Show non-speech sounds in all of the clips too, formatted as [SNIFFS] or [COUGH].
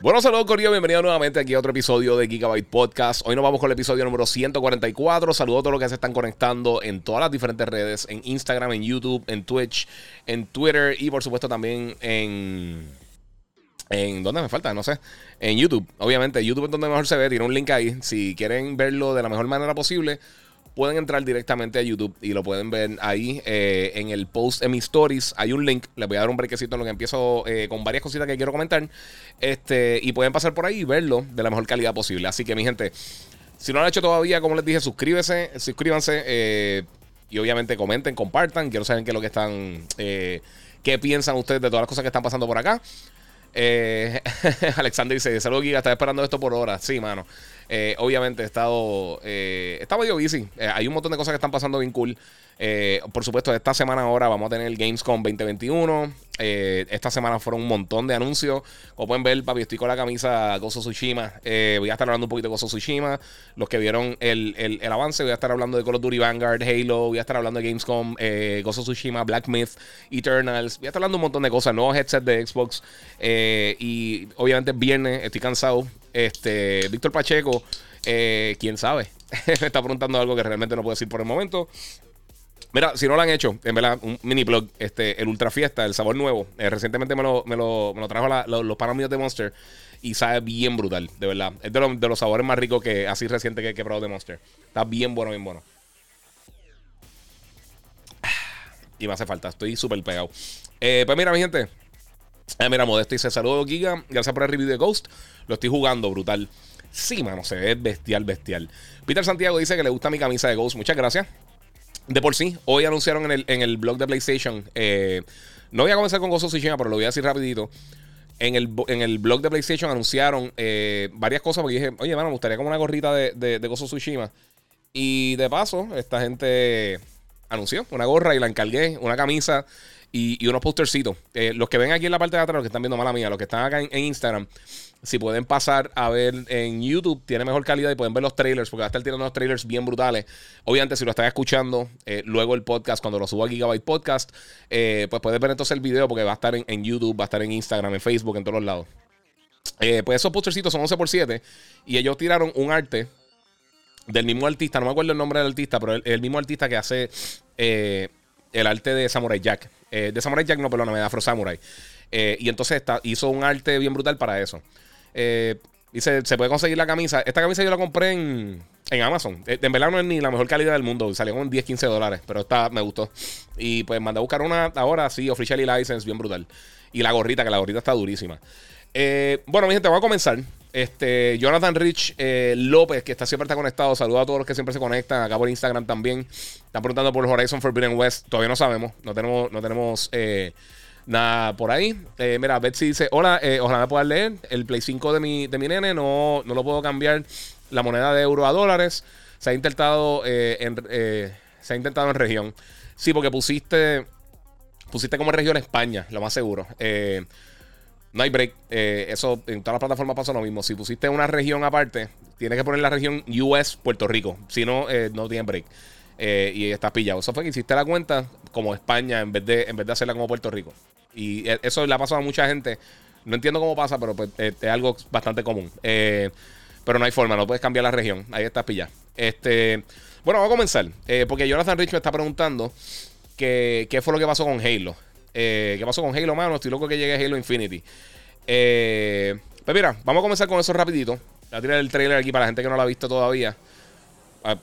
Bueno, saludos Corillo, bienvenido nuevamente aquí a otro episodio de Gigabyte Podcast. Hoy nos vamos con el episodio número 144. Saludos a todos los que se están conectando en todas las diferentes redes, en Instagram, en YouTube, en Twitch, en Twitter y por supuesto también en... ¿En dónde me falta? No sé. En YouTube, obviamente. YouTube es donde mejor se ve. Tiene un link ahí. Si quieren verlo de la mejor manera posible, pueden entrar directamente a YouTube y lo pueden ver ahí eh, en el post en mis stories. Hay un link, les voy a dar un brequecito en lo que empiezo eh, con varias cositas que quiero comentar. Este, y pueden pasar por ahí y verlo de la mejor calidad posible. Así que, mi gente, si no lo han hecho todavía, como les dije, suscríbese, suscríbanse eh, y obviamente comenten, compartan. Quiero saber qué es lo que están, qué piensan ustedes de todas las cosas que están pasando por acá. [LAUGHS] Alexander dice: Saludos, Giga, estaba esperando esto por horas. Sí, mano. Eh, obviamente he estado. Eh, está medio busy. Eh, hay un montón de cosas que están pasando bien cool. Eh, por supuesto, esta semana ahora vamos a tener el Gamescom 2021. esta semana fueron un montón de anuncios. Como pueden ver, papi, estoy con la camisa Gozo Tsushima. voy a estar hablando un poquito de Gozo Tsushima. Los que vieron el, el, avance, voy a estar hablando de Call of Duty Vanguard, Halo. Voy a estar hablando de Gamescom, Gozo Tsushima, Black Myth, Eternals. Voy a estar hablando un montón de cosas. Nuevos headsets de Xbox. y obviamente, viernes, estoy cansado. Este, Víctor Pacheco, eh, quién sabe, [LAUGHS] me está preguntando algo que realmente no puedo decir por el momento. Mira, si no lo han hecho, en verdad, un mini blog, este, el Ultra Fiesta, el sabor nuevo. Eh, recientemente me lo, me lo, lo trajo los panos de Monster y sabe bien brutal, de verdad. Es de, los sabores más ricos que así reciente que he probado de Monster. Está bien bueno, bien bueno. [SIGHS] Y me hace falta, estoy súper pegado. Eh, pues mira, mi gente. mira, Modesto dice: Saludos, Giga. Gracias por el review de Ghost. Lo estoy jugando brutal. Sí, mano, se ve bestial, bestial. Peter Santiago dice que le gusta mi camisa de Ghost. Muchas gracias. De por sí, hoy anunciaron en el, blog de PlayStation. Eh, no voy a comenzar con Ghost of Tsushima, pero lo voy a decir rapidito. En el, en el blog de PlayStation anunciaron eh, varias cosas porque dije, oye, mano, me gustaría como una gorrita de, de, de Ghost of Tsushima. Y de paso, esta gente anunció una gorra y la encargué, una camisa y, unos postercitos. Eh, los que ven aquí en la parte de atrás, los que están viendo mala mía, los que están acá en Instagram, si pueden pasar a ver en YouTube, tiene mejor calidad y pueden ver los trailers, porque va a estar tirando unos trailers bien brutales. Obviamente, si lo están escuchando, eh, luego el podcast, cuando lo subo a Gigabyte Podcast, eh, pues puedes ver entonces el video, porque va a estar en, YouTube, va a estar en Instagram, en Facebook, en todos los lados. Eh, pues esos postercitos son 11x7 y ellos tiraron un arte del mismo artista, no me acuerdo el nombre del artista, pero el, el mismo artista que hace el arte de Samurai Jack. de Samurai Jack, no, perdóname, de Afro Samurai. y entonces hizo un arte bien brutal para eso. Eh, y se, puede conseguir la camisa. Esta camisa yo la compré en, Amazon. Eh, en verdad no es ni la mejor calidad del mundo. Salió con 10, 15 dólares. Pero esta me gustó. Y pues mandé a buscar una ahora, sí, officially license, bien brutal. Y la gorrita, que la gorrita está durísima. Eh, bueno, mi gente, vamos a comenzar. Este, Jonathan Rich López, que está siempre está conectado. Saluda a todos los que siempre se conectan. Acá por Instagram también. Están preguntando por Horizon Forbidden West. Todavía no sabemos. No tenemos, no tenemos Nada, por ahí. Eh, mira, Betsy dice: Hola, eh, ojalá me puedas leer. El Play 5 de mi, de mi nene no, no lo puedo cambiar la moneda de euro a dólares. Se ha intentado eh, en, se ha intentado en región. Sí, porque pusiste pusiste como región España, lo más seguro. no hay break. eso en todas las plataformas pasa lo mismo. Si pusiste una región aparte, tienes que poner la región US Puerto Rico. Si no, no tiene break. Y estás pillado. Eso fue que hiciste la cuenta como España en vez de, en vez de hacerla como Puerto Rico. Y e, eso le ha pasado a mucha gente. No entiendo cómo pasa, pero pues, eh, es algo bastante común. Eh, pero no hay forma, no puedes cambiar la región. Ahí estás pillado. Este, bueno, vamos a comenzar. Eh, porque Jonathan Rich me está preguntando que, qué fue lo que pasó con Halo. ¿Qué pasó con Halo, mano? Estoy loco que llegue Halo Infinity. pues mira, vamos a comenzar con eso rapidito. Voy a tirar el trailer aquí para la gente que no lo ha visto todavía.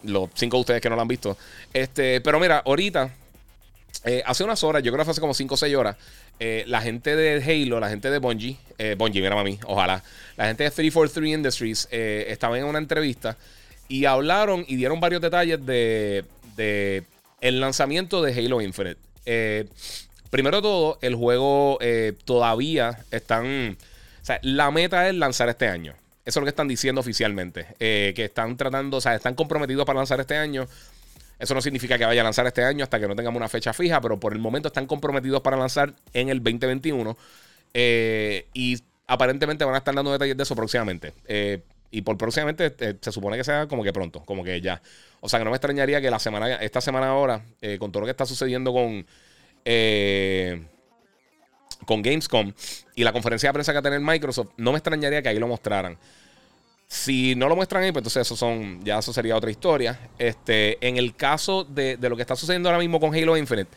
Los cinco de ustedes que no lo han visto. Este, pero mira, ahorita eh, hace unas horas, yo creo que hace como 5 o 6 horas, eh, la gente de Halo, la gente de Bungie, eh, Bungie, mira mí, ojalá, la gente de 343 Industries eh, estaban en una entrevista y hablaron y dieron varios detalles de, de el lanzamiento de Halo Infinite. primero de todo, el juego todavía están... O sea, la meta es lanzar este año. Eso es lo que están diciendo oficialmente. Eh, que están tratando, o sea, están comprometidos para lanzar este año. Eso no significa que vaya a lanzar este año hasta que no tengamos una fecha fija, pero por el momento están comprometidos para lanzar en el 2021. Eh, y aparentemente van a estar dando detalles de eso próximamente. Eh, y por próximamente se supone que sea como que pronto, como que ya. O sea que no me extrañaría que la semana, esta semana ahora, con todo lo que está sucediendo con con Gamescom y la conferencia de prensa que va a tener Microsoft, no me extrañaría que ahí lo mostraran. Si no lo muestran ahí, pues entonces eso son, ya eso sería otra historia. Este, en el caso de, lo que está sucediendo ahora mismo con Halo Infinite,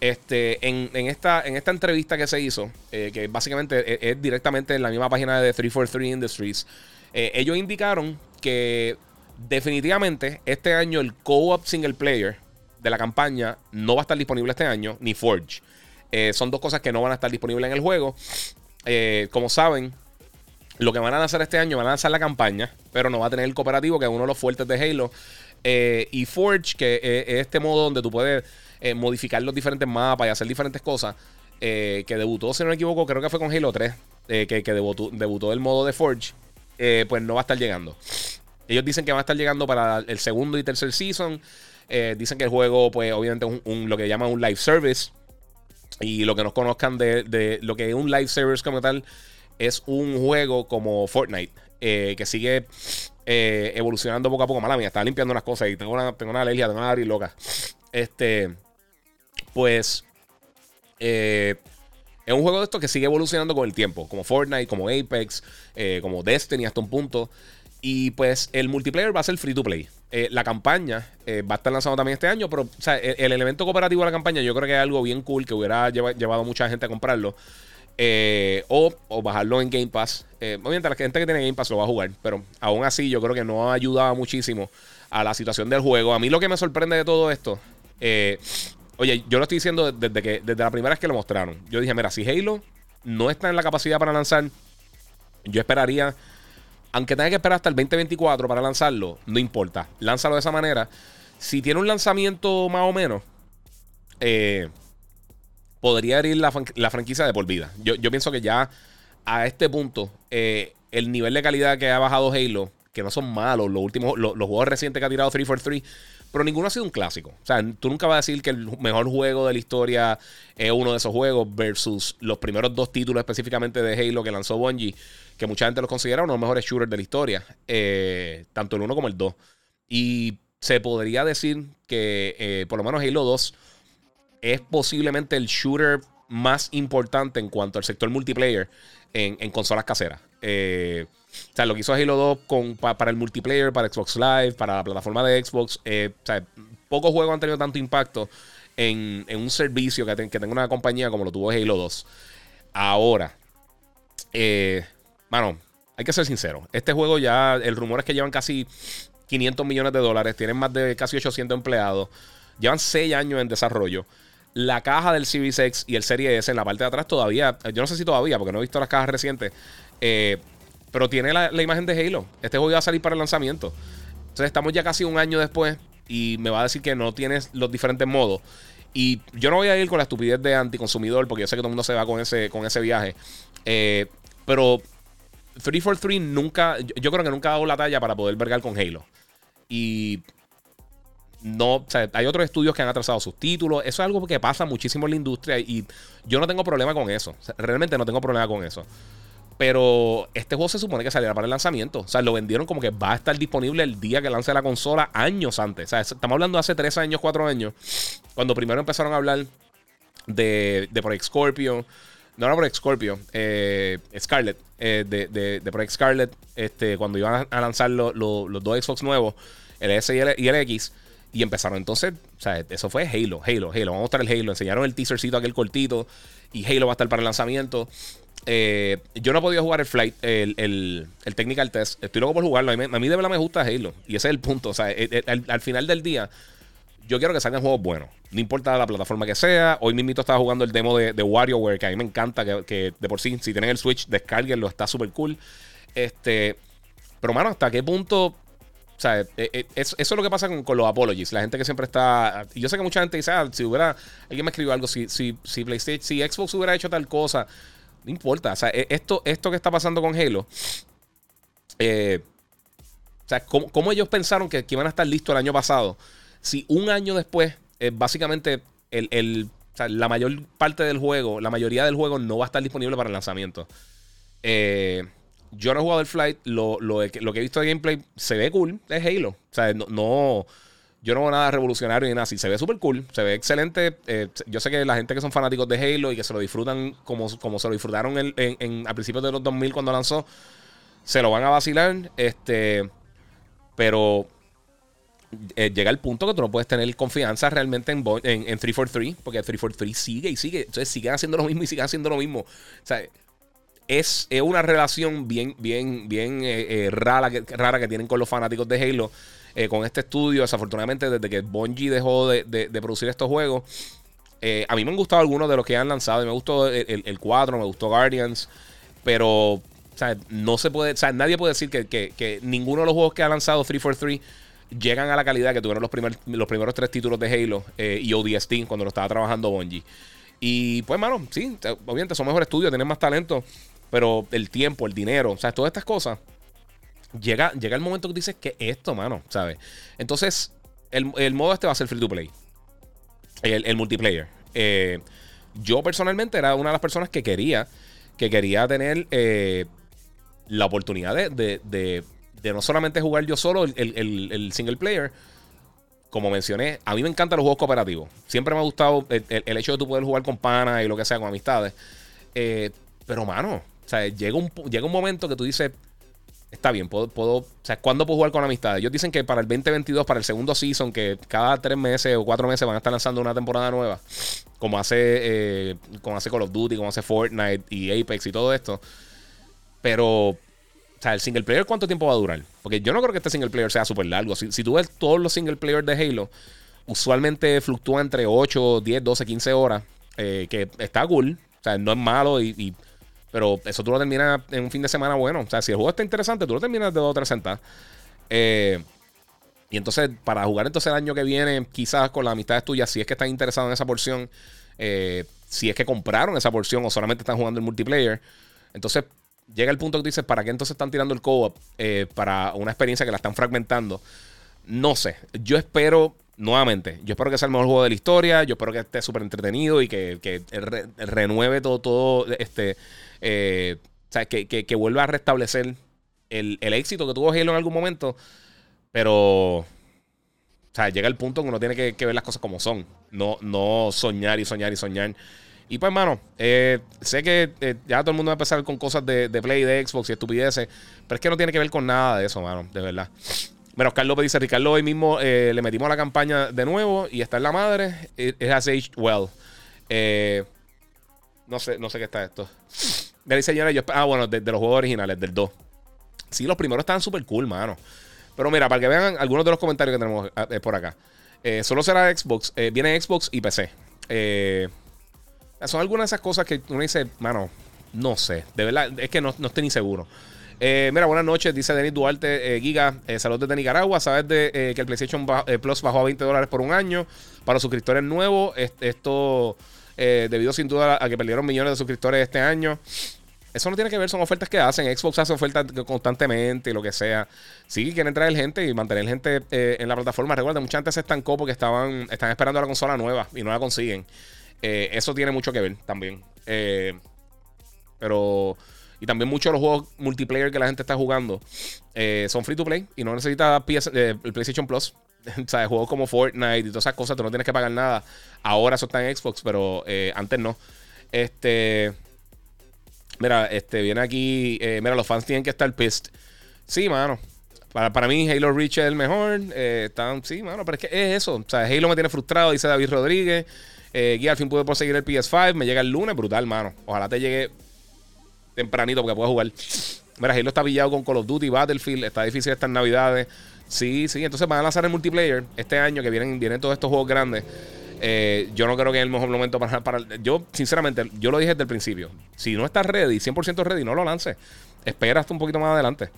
este, en, esta, en esta entrevista que se hizo, eh, que básicamente es, directamente en la misma página de 343 Industries, eh, ellos indicaron que definitivamente este año el co-op single player de la campaña no va a estar disponible este año, ni Forge. Eh, son dos cosas que no van a estar disponibles en el juego. Eh, como saben, lo que van a lanzar este año van a lanzar la campaña, pero no va a tener el cooperativo, que es uno de los fuertes de Halo. Eh, y Forge, que es este modo donde tú puedes modificar los diferentes mapas y hacer diferentes cosas. que debutó, si no me equivoco, creo que fue con Halo 3, que, debutó, el modo de Forge. pues no va a estar llegando. Ellos dicen que va a estar llegando para el segundo y tercer season. dicen que el juego, pues obviamente, es un, lo que llaman un live service. Y lo que nos conozcan de, lo que es un service como tal, es un juego como Fortnite, eh, que sigue eh, evolucionando poco a poco. Mala mía, estaba limpiando unas cosas y tengo una, tengo una alergia, tengo una nariz loca. Este, pues, eh, es un juego de estos que sigue evolucionando con el tiempo, como Fortnite, como Apex, como Destiny hasta un punto. Y pues el multiplayer va a ser free to play. Eh, la campaña eh, va a estar lanzado también este año, pero el, elemento cooperativo de la campaña yo creo que es algo bien cool que hubiera llevado mucha gente a comprarlo. Eh, o, bajarlo en Game Pass. obviamente la gente que tiene Game Pass lo va a jugar, pero aún así yo creo que no ha ayudado muchísimo a la situación del juego. A mí lo que me sorprende de todo esto, oye, yo lo estoy diciendo desde, que, desde la primera vez que lo mostraron. Yo dije, mira, si Halo no está en la capacidad para lanzar, yo esperaría aunque tenga que esperar hasta el 2024 para lanzarlo, no importa. Lánzalo de esa manera. Si tiene un lanzamiento más o menos, eh, podría ir la, franquicia de por vida. Yo, pienso que ya a este punto, eh, el nivel de calidad que ha bajado Halo, que no son malos, los últimos, los, juegos recientes que ha tirado 343, pero ninguno ha sido un clásico. O sea, tú nunca vas a decir que el mejor juego de la historia es uno de esos juegos versus los primeros dos títulos específicamente de Halo que lanzó Bungie que mucha gente los considera uno de los mejores shooters de la historia, eh, tanto el 1 como el 2. Y se podría decir que eh, por lo menos Halo 2 es posiblemente el shooter más importante en cuanto al sector multiplayer en, consolas caseras. Eh, o sea, lo que hizo Halo 2 con, para el multiplayer, para Xbox Live, para la plataforma de Xbox. o sea, pocos juegos han tenido tanto impacto en, un servicio que, que tenga una compañía como lo tuvo Halo 2. Ahora, eh, hay que ser sincero. Este juego ya, el rumor es que llevan casi 500 millones de dólares, tienen más de casi 800 empleados, llevan 6 años en desarrollo. La caja del Series y el Serie S en la parte de atrás todavía, yo no sé si todavía, porque no he visto las cajas recientes, eh, pero tiene la, imagen de Halo. Este juego iba a salir para el lanzamiento. Entonces estamos ya casi un año después y me va a decir que no tienes los diferentes modos. Y yo no voy a ir con la estupidez de anticonsumidor porque yo sé que todo el mundo se va con ese, con ese viaje. Eh, pero 343 nunca, yo, creo que nunca ha dado la talla para poder vergar con Halo. Y no, o sea, hay otros estudios que han atrasado sus títulos. Eso es algo que pasa muchísimo en la industria y yo no tengo problema con eso. realmente no tengo problema con eso. Pero este juego se supone que saliera para el lanzamiento. O sea, lo vendieron como que va a estar disponible el día que lance la consola años antes. O sea, estamos hablando de hace 3 años, 4 años. Cuando primero empezaron a hablar de, de Project Scorpio no era Project Scorpio, eh, Scarlet, eh, de, de, Project Scarlet, este, cuando iban a lanzar los dos Xbox nuevos, el S y el, X, y empezaron entonces, o sea, eso fue Halo, Halo, Halo, vamos a mostrar el Halo, enseñaron el teasercito aquel cortito, y Halo va a estar para el lanzamiento. Eh, yo no he podido jugar el Flight, el, el, Technical Test, estoy loco por jugarlo, a mí, de verdad me gusta Halo, y ese es el punto, o sea, al final del día yo quiero que salgan juegos buenos. No importa la plataforma que sea. Hoy mismo estaba jugando el demo de, WarioWare, que a mí me encanta, que, de por sí, si tienen el Switch, descarguenlo, está súper cool. Este, pero, mano, ¿hasta qué punto? O sea, eh, eh, eso, es lo que pasa con, los apologies. La gente que siempre está. Yo sé que mucha gente dice, ah, si hubiera. Alguien me escribió algo, si, si, si PlayStation, si Xbox hubiera hecho tal cosa. No importa. O sea, e, esto, esto que está pasando con Halo Eh, o sea, ¿cómo, ellos pensaron que, iban a estar listos el año pasado? Si un año después, eh, básicamente, la mayor parte del juego, la mayoría del juego no va a estar disponible para el lanzamiento. Eh, yo no he jugado el Flight, lo, que he visto de gameplay se ve cool, es Halo. O sea, no, yo no veo nada revolucionario ni nada así. Se ve súper cool, se ve excelente. Eh, yo sé que la gente que son fanáticos de Halo y que se lo disfrutan como, como se lo disfrutaron en, en, a principios de los 2000 cuando lanzó, se lo van a vacilar. Este, pero eh, llega el punto que tú no puedes tener confianza realmente en, en, en 343, porque 343 sigue y sigue. Entonces siguen haciendo lo mismo y siguen haciendo lo mismo. O sea, es, una relación bien, bien, bien eh, rara, que, rara que tienen con los fanáticos de Halo eh, con este estudio. Desafortunadamente, desde que Bungie dejó de, producir estos juegos, eh, a mí me han gustado algunos de los que han lanzado. Me gustó el, 4, me gustó Guardians, pero no se puede, o sea, nadie puede decir que, ninguno de los juegos que ha lanzado 343 llegan a la calidad que tuvieron los, los primeros tres títulos de Halo eh, y ODST cuando lo estaba trabajando Bungie. Y pues, mano, sí, obviamente son mejores estudios, tienen más talento, pero el tiempo, el dinero, todas estas cosas llega, llega el momento que dices que esto, mano, ¿sabes? Entonces, el, modo este va a ser free to play. El, multiplayer. Eh, yo personalmente era una de las personas que quería, que quería tener eh, la oportunidad de, de, no solamente jugar yo solo el, single player, como mencioné, a mí me encantan los juegos cooperativos. Siempre me ha gustado el, hecho de tú poder jugar con panas y lo que sea, con amistades. Eh, pero, mano, o sea, llega un, llega un momento que tú dices, está bien, puedo, puedo, o sea, ¿cuándo puedo jugar con amistades? Ellos dicen que para el 2022, para el segundo season, que cada tres meses o cuatro meses van a estar lanzando una temporada nueva, como hace, eh, como hace Call of Duty, como hace Fortnite y Apex y todo esto. Pero, o sea, el single player, ¿cuánto tiempo va a durar? Porque yo no creo que este single player sea súper largo. Si, si, tú ves todos los single players de Halo, usualmente fluctúa entre 8, 10, 12, 15 horas, eh, que está cool. O sea, no es malo y pero eso tú lo terminas en un fin de semana bueno. O sea, si el juego está interesante, tú lo terminas de dos o tres sentadas. Eh, y entonces, para jugar entonces el año que viene, quizás con las amistades tuyas, si es que están interesados en esa porción, eh, si es que compraron esa porción o solamente están jugando el multiplayer, entonces llega el punto que tú dices, ¿para qué entonces están tirando el co-op? Eh, para una experiencia que la están fragmentando. No sé. Yo espero, nuevamente, yo espero que sea el mejor juego de la historia. Yo espero que esté súper entretenido y que, renueve todo, todo este eh, o sea, que, vuelva a restablecer el, éxito que tuvo Halo en algún momento. Pero. O sea, llega el punto en que uno tiene que, ver las cosas como son. No, no soñar y soñar y soñar. Y pues, hermano, eh, sé que eh, ya todo el mundo va a empezar con cosas de, Play, de Xbox y estupideces. Pero es que no tiene que ver con nada de eso, mano. De verdad. Bueno, Oscar López dice: Ricardo, hoy mismo le metimos a la campaña de nuevo y está en la madre. It, has aged well. no sé, no sé qué está esto. Dice señora, yo, ah, bueno, de, los juegos originales, del 2. Sí, los primeros estaban súper cool, mano. Pero mira, para que vean algunos de los comentarios que tenemos ah, eh, por acá. Eh, solo será Xbox. Eh, viene Xbox y PC. son algunas de esas cosas que uno dice, mano, no sé. De verdad, es que no, no estoy ni seguro. mira, buenas noches, dice Denis Duarte Giga, saludos desde Nicaragua. Sabes de, que el PlayStation Plus bajó a 20 dólares por un año para los suscriptores nuevos. esto eh, debido sin duda a que perdieron millones de suscriptores este año. Eso no tiene que ver, son ofertas que hacen. Xbox hace ofertas constantemente y lo que sea. Sí, quieren traer gente y mantener gente eh, en la plataforma. Recuerda, mucha gente se estancó porque estaban, están esperando la consola nueva y no la consiguen. Eh, eso tiene mucho que ver también. pero. Y también muchos de los juegos multiplayer que la gente está jugando son free to play y no necesita el PlayStation Plus. [LAUGHS] o sea, juegos como Fortnite y todas esas cosas, tú no tienes que pagar nada. Ahora eso está en Xbox, pero eh, antes no. Este. Mira, este, viene aquí. Eh, mira, los fans tienen que estar pissed. Sí, mano. Para, para mí, Halo Reach es el mejor. Eh, sí, mano, pero es que es eso. O sea, Halo me tiene frustrado, dice David Rodríguez. Eh, Guía, al fin pude conseguir el PS5. Me llega el lunes, brutal, mano. Ojalá te llegue tempranito porque puedas jugar. Mira, Halo está pillado con Call of Duty, Battlefield. Está difícil estas navidades. Sí, sí, entonces van a lanzar el multiplayer este año que vienen, vienen todos estos juegos grandes. Eh, yo no creo que es el mejor momento para, para. Yo, sinceramente, yo lo dije desde el principio. Si no estás ready, 100% ready, no lo lances. Espera hasta un poquito más adelante.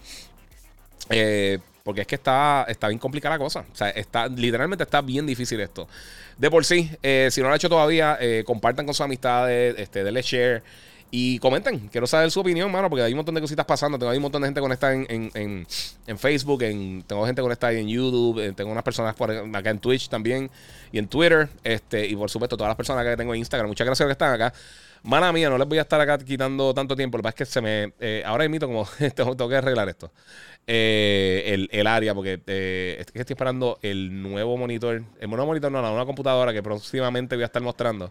Eh, porque es que está, está bien complicada la cosa. O sea, está, literalmente está bien difícil esto. De por sí, eh, si no lo han hecho todavía, compartan con sus amistades, este, denle share. Y comenten, quiero saber su opinión, mano, porque hay un montón de cositas pasando. Tengo hay un montón de gente conectada en, en, en, Facebook, en, tengo gente conectada en YouTube, eh, tengo unas personas por acá en Twitch también y en Twitter. Este, y por supuesto, todas las personas que tengo en Instagram. Muchas gracias por que están acá. Mala mía, no les voy a estar acá quitando tanto tiempo. Lo que pasa es que se me. Eh, ahora invito como. [LAUGHS] tengo, que arreglar esto. Eh, el, área, porque estoy esperando el nuevo monitor. El nuevo monitor, no, no, una computadora que próximamente voy a estar mostrando.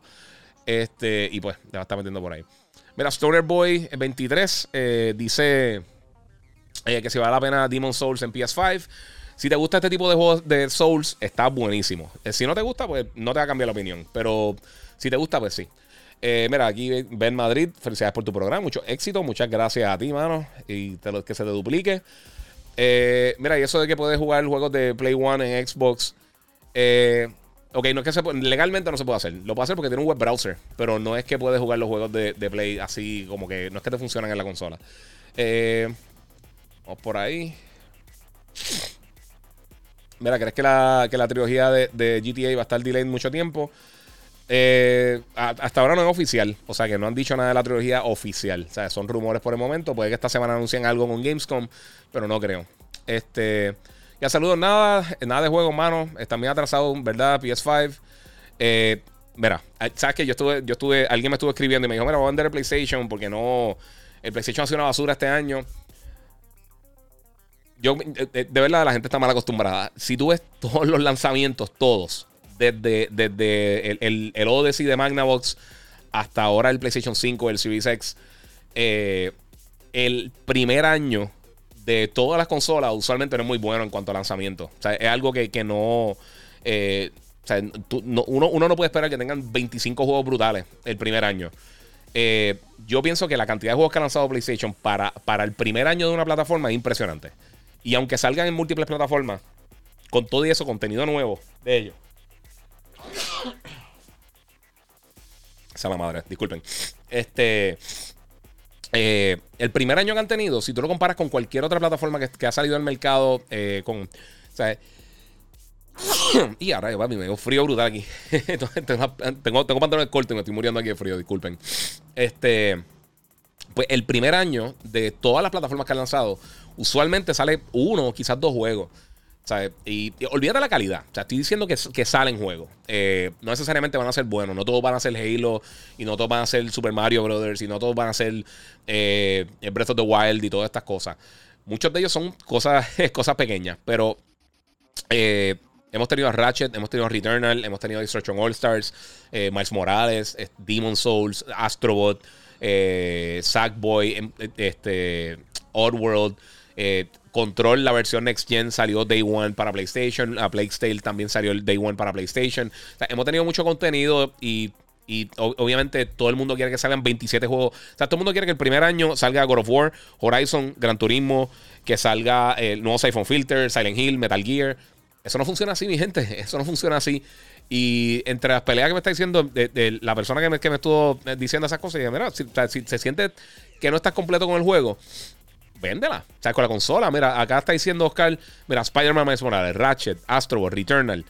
Este, y pues, ya va a estar metiendo por ahí. Mira, Stoner Boy 23 dice que si vale la pena Demon Souls en PS5. Si te gusta este tipo de juegos de Souls, está buenísimo. si no te gusta, pues no te va a cambiar la opinión. Pero si te gusta, pues sí. Eh, mira, aquí Ben Madrid, felicidades por tu programa, mucho éxito, muchas gracias a ti, mano, y lo, que se te duplique. Eh, mira, y eso de que puedes jugar juegos de Play One en Xbox. Eh, ok, no que se legalmente no se puede hacer. Lo puede hacer porque tiene un web browser, pero no es que puedes jugar los juegos de, Play así como que no es que te funcionan en la consola. vamos por ahí. Mira, ¿crees que la, que la trilogía de, de GTA va a estar delayed mucho tiempo? Eh, hasta ahora no es oficial, o sea que no han dicho nada de la trilogía oficial. O sea, son rumores por el momento. Puede que esta semana anuncien algo con Gamescom, pero no creo. Este, ya saludos, nada, nada de juego, mano. Están bien atrasados, ¿verdad? PS5. Eh, mira, eh, sabes que yo estuve, yo estuve, alguien me estuvo escribiendo y me dijo, mira, voy a vender el PlayStation porque no, el PlayStation ha sido una basura este año. Yo, de verdad, la gente está mal acostumbrada. Si tú ves todos los lanzamientos, todos, desde, desde el, el, Odyssey de Magnavox hasta ahora el PlayStation 5, el Series X. Eh, el primer año de todas las consolas usualmente no es muy bueno en cuanto a lanzamiento. O sea, es algo que, no... Eh, o sea, uno, no puede esperar que tengan 25 juegos brutales el primer año. Eh, yo pienso que la cantidad de juegos que ha lanzado PlayStation para, para el primer año de una plataforma es impresionante. Y aunque salgan en múltiples plataformas, con todo y eso, contenido nuevo de ellos, [COUGHS] esa la madre, disculpen. Este. Eh, el primer año que han tenido, si tú lo comparas con cualquier otra plataforma que, ha salido al mercado, eh, con. O sea, [COUGHS] y ahora, papi, me dio frío brutal aquí. [LAUGHS] tengo, tengo, pantalones cortos y me estoy muriendo aquí de frío, disculpen. Este. Pues el primer año de todas las plataformas que han lanzado, usualmente sale uno, quizás dos juegos. Y, olvídate la calidad. O sea, estoy diciendo que, que salen juegos. Eh, no necesariamente van a ser buenos. No todos van a ser Halo. Y no todos van a ser Super Mario Brothers. Y no todos van a ser eh, Breath of the Wild y todas estas cosas. Muchos de ellos son cosas, [LAUGHS] cosas pequeñas. Pero eh, hemos tenido a Ratchet, hemos tenido a Returnal, hemos tenido a Destruction All Stars, Miles Morales, Demon Souls, Astrobot, Sackboy, em, este, Oddworld. Eh, Control, la versión Next Gen, salió Day One para PlayStation. A PlayStation también salió el Day One para PlayStation. hemos tenido mucho contenido y, obviamente todo el mundo quiere que salgan 27 juegos. O sea, todo el mundo quiere que el primer año salga God of War, Horizon, Gran Turismo, que salga el nuevo iPhone Filter, Silent Hill, Metal Gear. Eso no funciona así, mi gente. [LAUGHS] Eso no funciona así. Y entre las peleas que me está diciendo de, la persona que me, que me, estuvo diciendo esas cosas, y mira, si, se siente que no estás completo con el juego, véndela. O sea, con la consola. Mira, acá está diciendo Oscar, mira, Spider-Man Miles Morales, Ratchet, Astro, Returnal.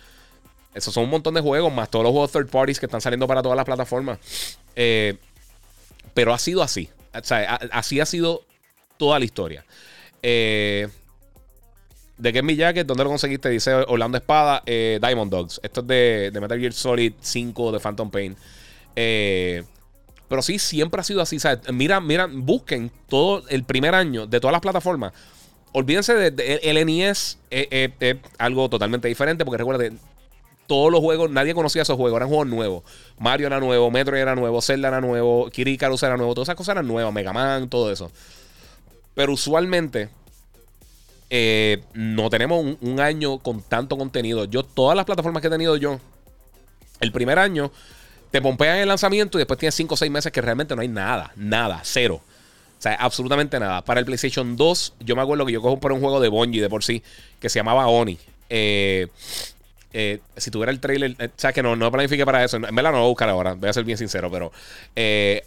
Esos son un montón de juegos, más todos los juegos third parties que están saliendo para todas las plataformas. Eh, pero ha sido así. O sea, así ha sido toda la historia. Eh, ¿De qué es mi jacket? ¿Dónde lo conseguiste? Dice Orlando Espada, eh, Diamond Dogs. Esto es de, de, Metal Gear Solid 5 de Phantom Pain. Eh, pero sí, siempre ha sido así. Mira, mira, busquen todo el primer año de todas las plataformas. Olvídense de, el NES, es eh, eh, algo totalmente diferente porque recuerden, todos los juegos, nadie conocía esos juegos, eran juegos nuevos. Mario era nuevo, Metro era nuevo, Zelda era nuevo, Kirikaru era nuevo, todas esas cosas eran nuevas, Mega Man, todo eso. Pero usualmente eh, no tenemos un, año con tanto contenido. Yo, todas las plataformas que he tenido yo, el primer año te pompean el lanzamiento y después tienes 5 o 6 meses que realmente no hay nada, nada, cero. O sea, absolutamente nada. Para el PlayStation 2, yo me acuerdo que yo cojo por un juego de Bungie de por sí, que se llamaba Oni. Eh, eh, si tuviera el trailer, eh, o que no, no planifique para eso. En verdad no lo voy a buscar ahora, voy a ser bien sincero, pero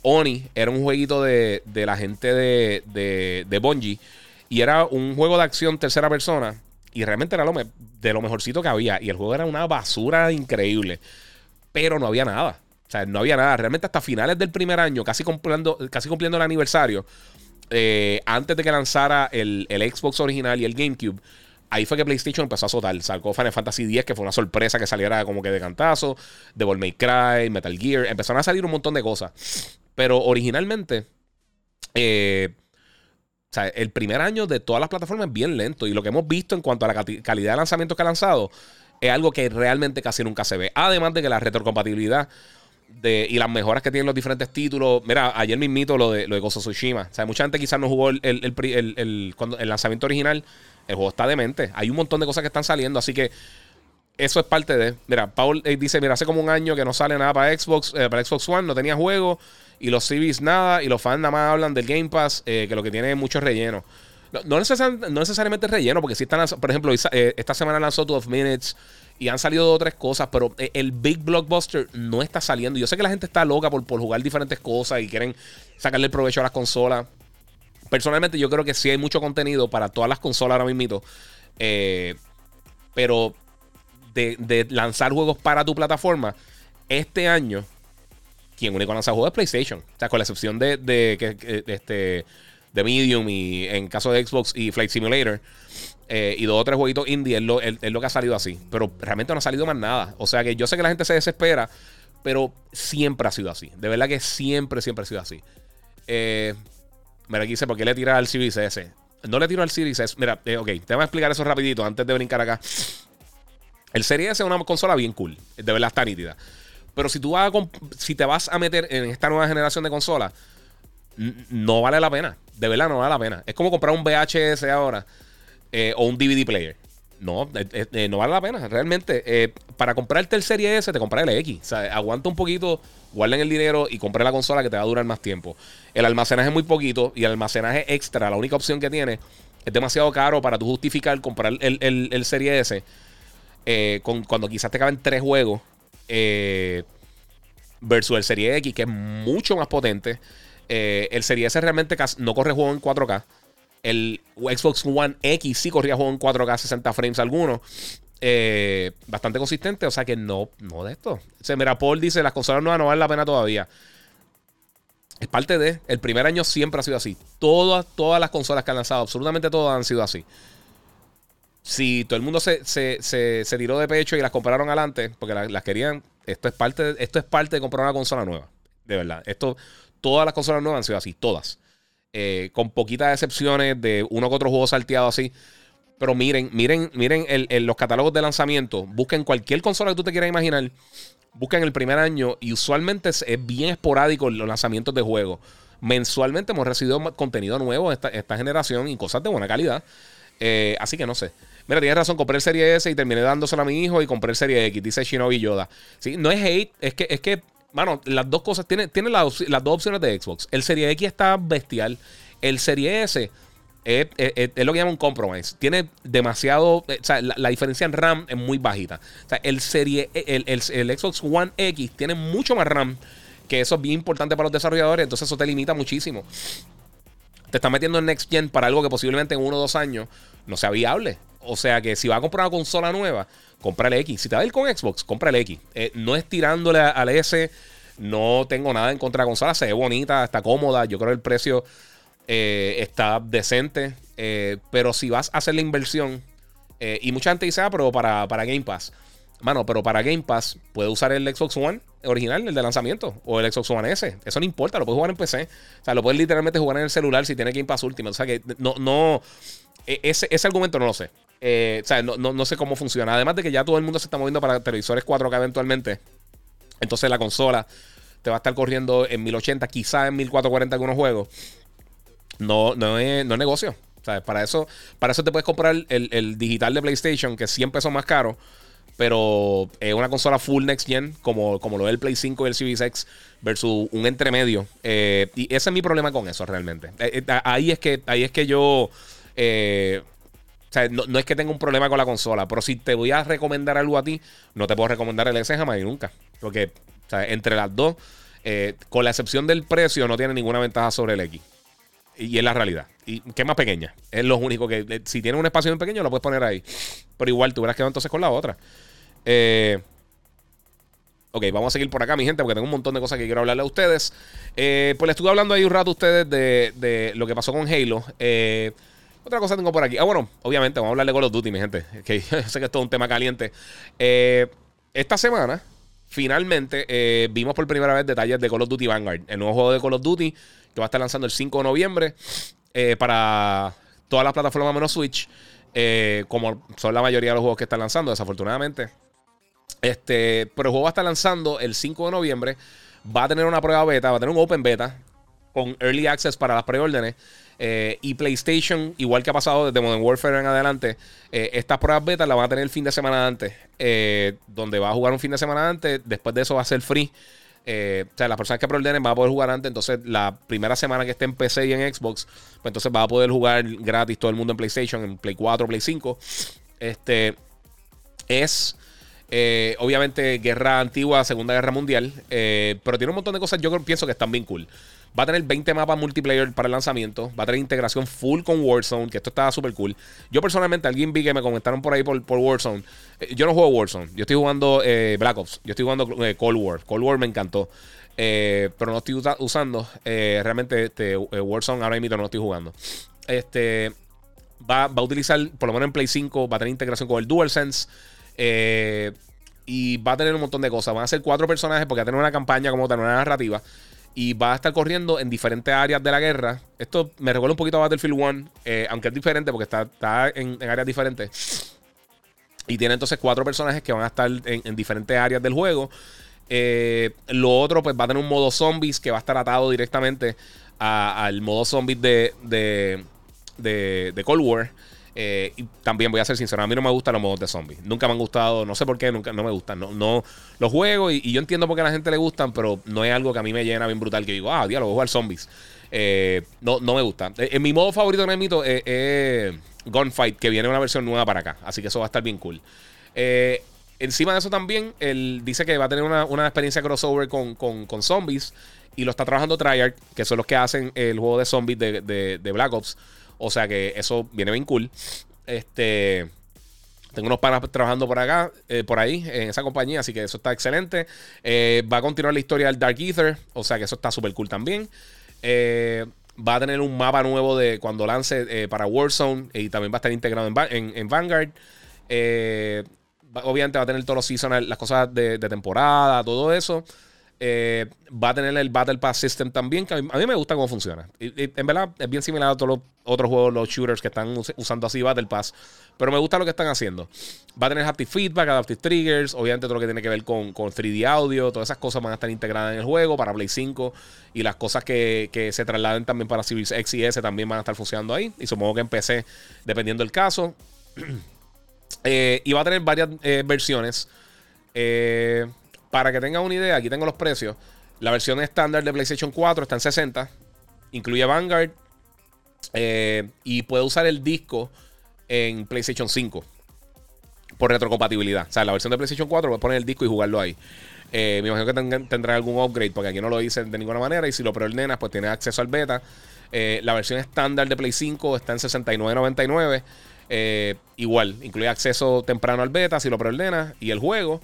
Oni era un jueguito de, la gente de, de, de y era un juego de acción tercera persona y realmente era lo de lo mejorcito que había y el juego era una basura increíble, pero no había nada. O sea, no había nada. Realmente hasta finales del primer año, casi cumpliendo, casi cumpliendo el aniversario, eh, antes de que lanzara el, Xbox original y el GameCube, ahí fue que PlayStation empezó a soltar. Sacó Final Fantasy X, que fue una sorpresa que saliera como que de cantazo. Devil May Cry, Metal Gear. Empezaron a salir un montón de cosas. Pero originalmente, eh, o sea, el primer año de todas las plataformas es bien lento. Y lo que hemos visto en cuanto a la calidad de lanzamientos que ha lanzado es algo que realmente casi nunca se ve. Además de que la retrocompatibilidad de, y las mejoras que tienen los diferentes títulos. Mira, ayer mismito lo de, lo de Gozo Tsushima. O sea, mucha gente quizás no jugó el, el, cuando, el lanzamiento original. El juego está demente. Hay un montón de cosas que están saliendo. Así que eso es parte de. Mira, Paul eh, dice: Mira, hace como un año que no sale nada para Xbox, eh, para Xbox One, no tenía juego. Y los CVs nada. Y los fans nada más hablan del Game Pass, eh, que lo que tiene es mucho relleno. No, necesariamente relleno, porque si están, por ejemplo, esta semana lanzó 12 Minutes y han salido otras cosas, pero el big blockbuster no está saliendo. Yo sé que la gente está loca por, por jugar diferentes cosas y quieren sacarle el provecho a las consolas. Personalmente, yo creo que sí hay mucho contenido para todas las consolas ahora mismo. Eh, pero de, lanzar juegos para tu plataforma, este año, quien único lanza juegos es PlayStation. O sea, con la excepción de, de, este, de Medium y en caso de Xbox y Flight Simulator. Eh, y dos o tres jueguitos indie es lo, lo, que ha salido así. Pero realmente no ha salido más nada. O sea que yo sé que la gente se desespera, pero siempre ha sido así. De verdad que siempre, siempre ha sido así. Eh, mira, aquí dice, ¿por qué le tira al Series S? No le tiro al Series S. Mira, eh, ok, te voy a explicar eso rapidito antes de brincar acá. El Series S es una consola bien cool. De verdad está nítida. Pero si tú vas si te vas a meter en esta nueva generación de consolas, no vale la pena. De verdad no vale la pena. Es como comprar un VHS ahora eh, o un DVD player. No, eh, eh, no vale la pena. Realmente, para comprarte el Serie S, te compras el X. O sea, aguanta un poquito, guarden el dinero y compre la consola que te va a durar más tiempo. El almacenaje es muy poquito y el almacenaje extra, la única opción que tiene, es demasiado caro para tú justificar comprar el, el, Serie S con, cuando quizás te caben tres juegos versus el Serie X, que es mucho más potente. El Serie S realmente no corre juego en 4K. El Xbox One X sí corría juego en 4K 60 frames algunos. Eh, bastante consistente, o sea que no, no de esto. O mira, Paul dice: las consolas nuevas no valen la pena todavía. Es parte de. El primer año siempre ha sido así. Todas, todas las consolas que han lanzado, absolutamente todas han sido así. Si todo el mundo se, tiró de pecho y las compraron adelante, porque las, querían, esto es, parte esto es parte de comprar una consola nueva. De verdad. Esto, todas las consolas nuevas han sido así, todas. Eh, con poquitas excepciones de uno que otro juego salteado así. Pero miren, miren, miren los catálogos de lanzamiento. Busquen cualquier consola que tú te quieras imaginar. Busquen el primer año y usualmente es, bien esporádico los lanzamientos de juegos. Mensualmente hemos recibido contenido nuevo esta, esta generación y cosas de buena calidad. Eh, así que no sé. Mira, tienes razón, compré el Serie S y terminé dándoselo a mi hijo y compré el Serie X, dice Shinobi Yoda. Sí, no es hate, es que, es que Mano, las dos cosas, tiene, tiene las, dos opciones de Xbox. El Serie X está bestial. El Serie S es, lo que llaman un compromise. Tiene demasiado. Eh, o sea, la, diferencia en RAM es muy bajita. O sea, el Serie. El, el, Xbox One X tiene mucho más RAM. Que eso es bien importante para los desarrolladores. Entonces, eso te limita muchísimo. Te está metiendo en Next Gen para algo que posiblemente en uno o dos años no sea viable. O sea que si vas a comprar una consola nueva compra el X. Si te va a ir con Xbox, compra el X. Eh, no es tirándole al S. No tengo nada en contra de la consola. Se ve bonita, está cómoda. Yo creo que el precio eh, está decente. Eh, pero si vas a hacer la inversión, y mucha gente dice, ah, pero para, para Game Pass. Mano, pero para Game Pass puede usar el Xbox One original, el de lanzamiento, o el Xbox One S. Eso no importa, lo puedes jugar en PC. O sea, lo puedes literalmente jugar en el celular si tiene Game Pass Ultimate. O sea que no, no, e, ese, ese argumento no lo sé. Eh, o sea, no, sé cómo funciona. Además de que ya todo el mundo se está moviendo para televisores 4K eventualmente. Entonces la consola te va a estar corriendo en 1080, quizás en 1440 algunos juegos. No, no, es, no negocio. para eso, para eso te puedes comprar el, digital de PlayStation, que siempre son más caros. Pero es una consola full next gen, como, como lo es el Play 5 y el Series X, versus un entremedio. Eh, y ese es mi problema con eso realmente. Eh, ahí, es que, ahí es que yo. O sea, no, es que tenga un problema con la consola, pero si te voy a recomendar algo a ti, no te puedo recomendar el S jamás y nunca. Porque o sea, entre las dos, eh, con la excepción del precio, no tiene ninguna ventaja sobre el X. Y es la realidad. Y que es más pequeña. Es lo único que. Eh, si tiene un espacio muy pequeño, lo puedes poner ahí. Pero igual, tú hubieras quedado entonces con la otra. Eh, Ok, vamos a seguir por acá, mi gente, porque tengo un montón de cosas que quiero hablarle a ustedes. Eh, pues les estuve hablando ahí un rato a ustedes de, lo que pasó con Halo. Eh, otra cosa tengo por aquí. Ah, bueno, obviamente, vamos a hablar de Call of Duty, mi gente. [LAUGHS] Que yo sé que esto es un tema caliente. Eh, esta semana, finalmente, vimos por primera vez detalles de Call of Duty Vanguard, el nuevo juego de Call of Duty que va a estar lanzando el 5 de noviembre para todas las plataformas menos Switch. como son la mayoría de los juegos que están lanzando, desafortunadamente. Este, pero el juego va a estar lanzando el 5 de noviembre. Va a tener una prueba beta, va a tener un open beta con early access para las preórdenes. Eh, y PlayStation, igual que ha pasado desde Modern Warfare en adelante, eh, estas pruebas beta las van a tener el fin de semana antes. Eh, donde va a jugar un fin de semana antes. Después de eso va a ser free. o sea, las personas que preordenen van a poder jugar antes. Entonces, la primera semana que esté en PC y en Xbox, pues entonces va a poder jugar gratis todo el mundo en PlayStation, en Play 4, Play 5. Este es obviamente, guerra antigua, Segunda Guerra Mundial. Pero tiene un montón de cosas yo pienso que están bien cool. Va a tener 20 mapas multiplayer para el lanzamiento. Va a tener integración full con Warzone, que esto está súper cool. Yo personalmente, alguien vi que me comentaron por ahí por, Warzone. Eh, yo no juego Warzone. Yo estoy jugando Black Ops. Yo estoy jugando Cold War. Cold War me encantó. pero no estoy usando. realmente este, Warzone ahora mismo no estoy jugando. Este va, a utilizar, por lo menos en Play 5, va a tener integración con el DualSense. Eh, y va a tener un montón de cosas. Van a ser cuatro personajes porque va a tener una campaña como tal, una narrativa. Y va a estar corriendo en diferentes áreas de la guerra. Esto me recuerda un poquito a Battlefield 1, eh, aunque es diferente porque está, en, áreas diferentes. Y tiene entonces cuatro personajes que van a estar en, diferentes áreas del juego. Eh, lo otro, pues va a tener un modo zombies que va a estar atado directamente al modo zombies de, de, de Cold War. Eh, y también voy a ser sincero, a mí no me gustan los modos de zombies. Nunca me han gustado, no sé por qué, nunca no me gustan. No, no los juego y, yo entiendo por qué a la gente le gustan, pero no es algo que a mí me llena bien brutal. Que digo, ah, diablo, voy a jugar zombies. Eh, no, no me gusta. Eh, en mi modo favorito no mito es Gunfight, que viene una versión nueva para acá. Así que eso va a estar bien cool. encima de eso también, él dice que va a tener una, experiencia crossover con, con, zombies. Y lo está trabajando Treyarch, que son los que hacen el juego de zombies de, de Black Ops. O sea que eso viene bien cool. Este. Tengo unos panas trabajando por acá, eh, por ahí, en esa compañía, así que eso está excelente. Eh, va a continuar la historia del Dark Ether, o sea que eso está súper cool también. Eh, va a tener un mapa nuevo de cuando lance para Warzone y también va a estar integrado en, Vanguard. obviamente va a tener todos los seasons, las cosas de temporada, todo eso. Eh, va a tener el Battle Pass System también, que a mí, me gusta cómo funciona. en verdad es bien similar a todos los otros juegos, los shooters que están usando así Battle Pass. Pero me gusta lo que están haciendo. Va a tener Haptic Feedback, Adaptive Triggers, obviamente todo lo que tiene que ver con, 3D audio, todas esas cosas van a estar integradas en el juego para Play 5 y las cosas que, se trasladen también para Series X y S también van a estar funcionando ahí. Y supongo que en PC, dependiendo del caso. [CLEARS THROAT] Eh, y va a tener varias eh, versiones. Eh, para que tengan una idea, aquí tengo los precios. La versión estándar de PlayStation 4 está en 60. Incluye Vanguard. Eh, y puede usar el disco en PlayStation 5. Por retrocompatibilidad. O sea, la versión de PlayStation 4 a poner el disco y jugarlo ahí. Eh, me imagino que tendrá algún upgrade, porque aquí no lo dicen de ninguna manera. Y si lo preordenas, pues tienes acceso al beta. Eh, la versión estándar de Play 5 está en 69.99. Eh, igual, incluye acceso temprano al beta si lo preordenas y el juego.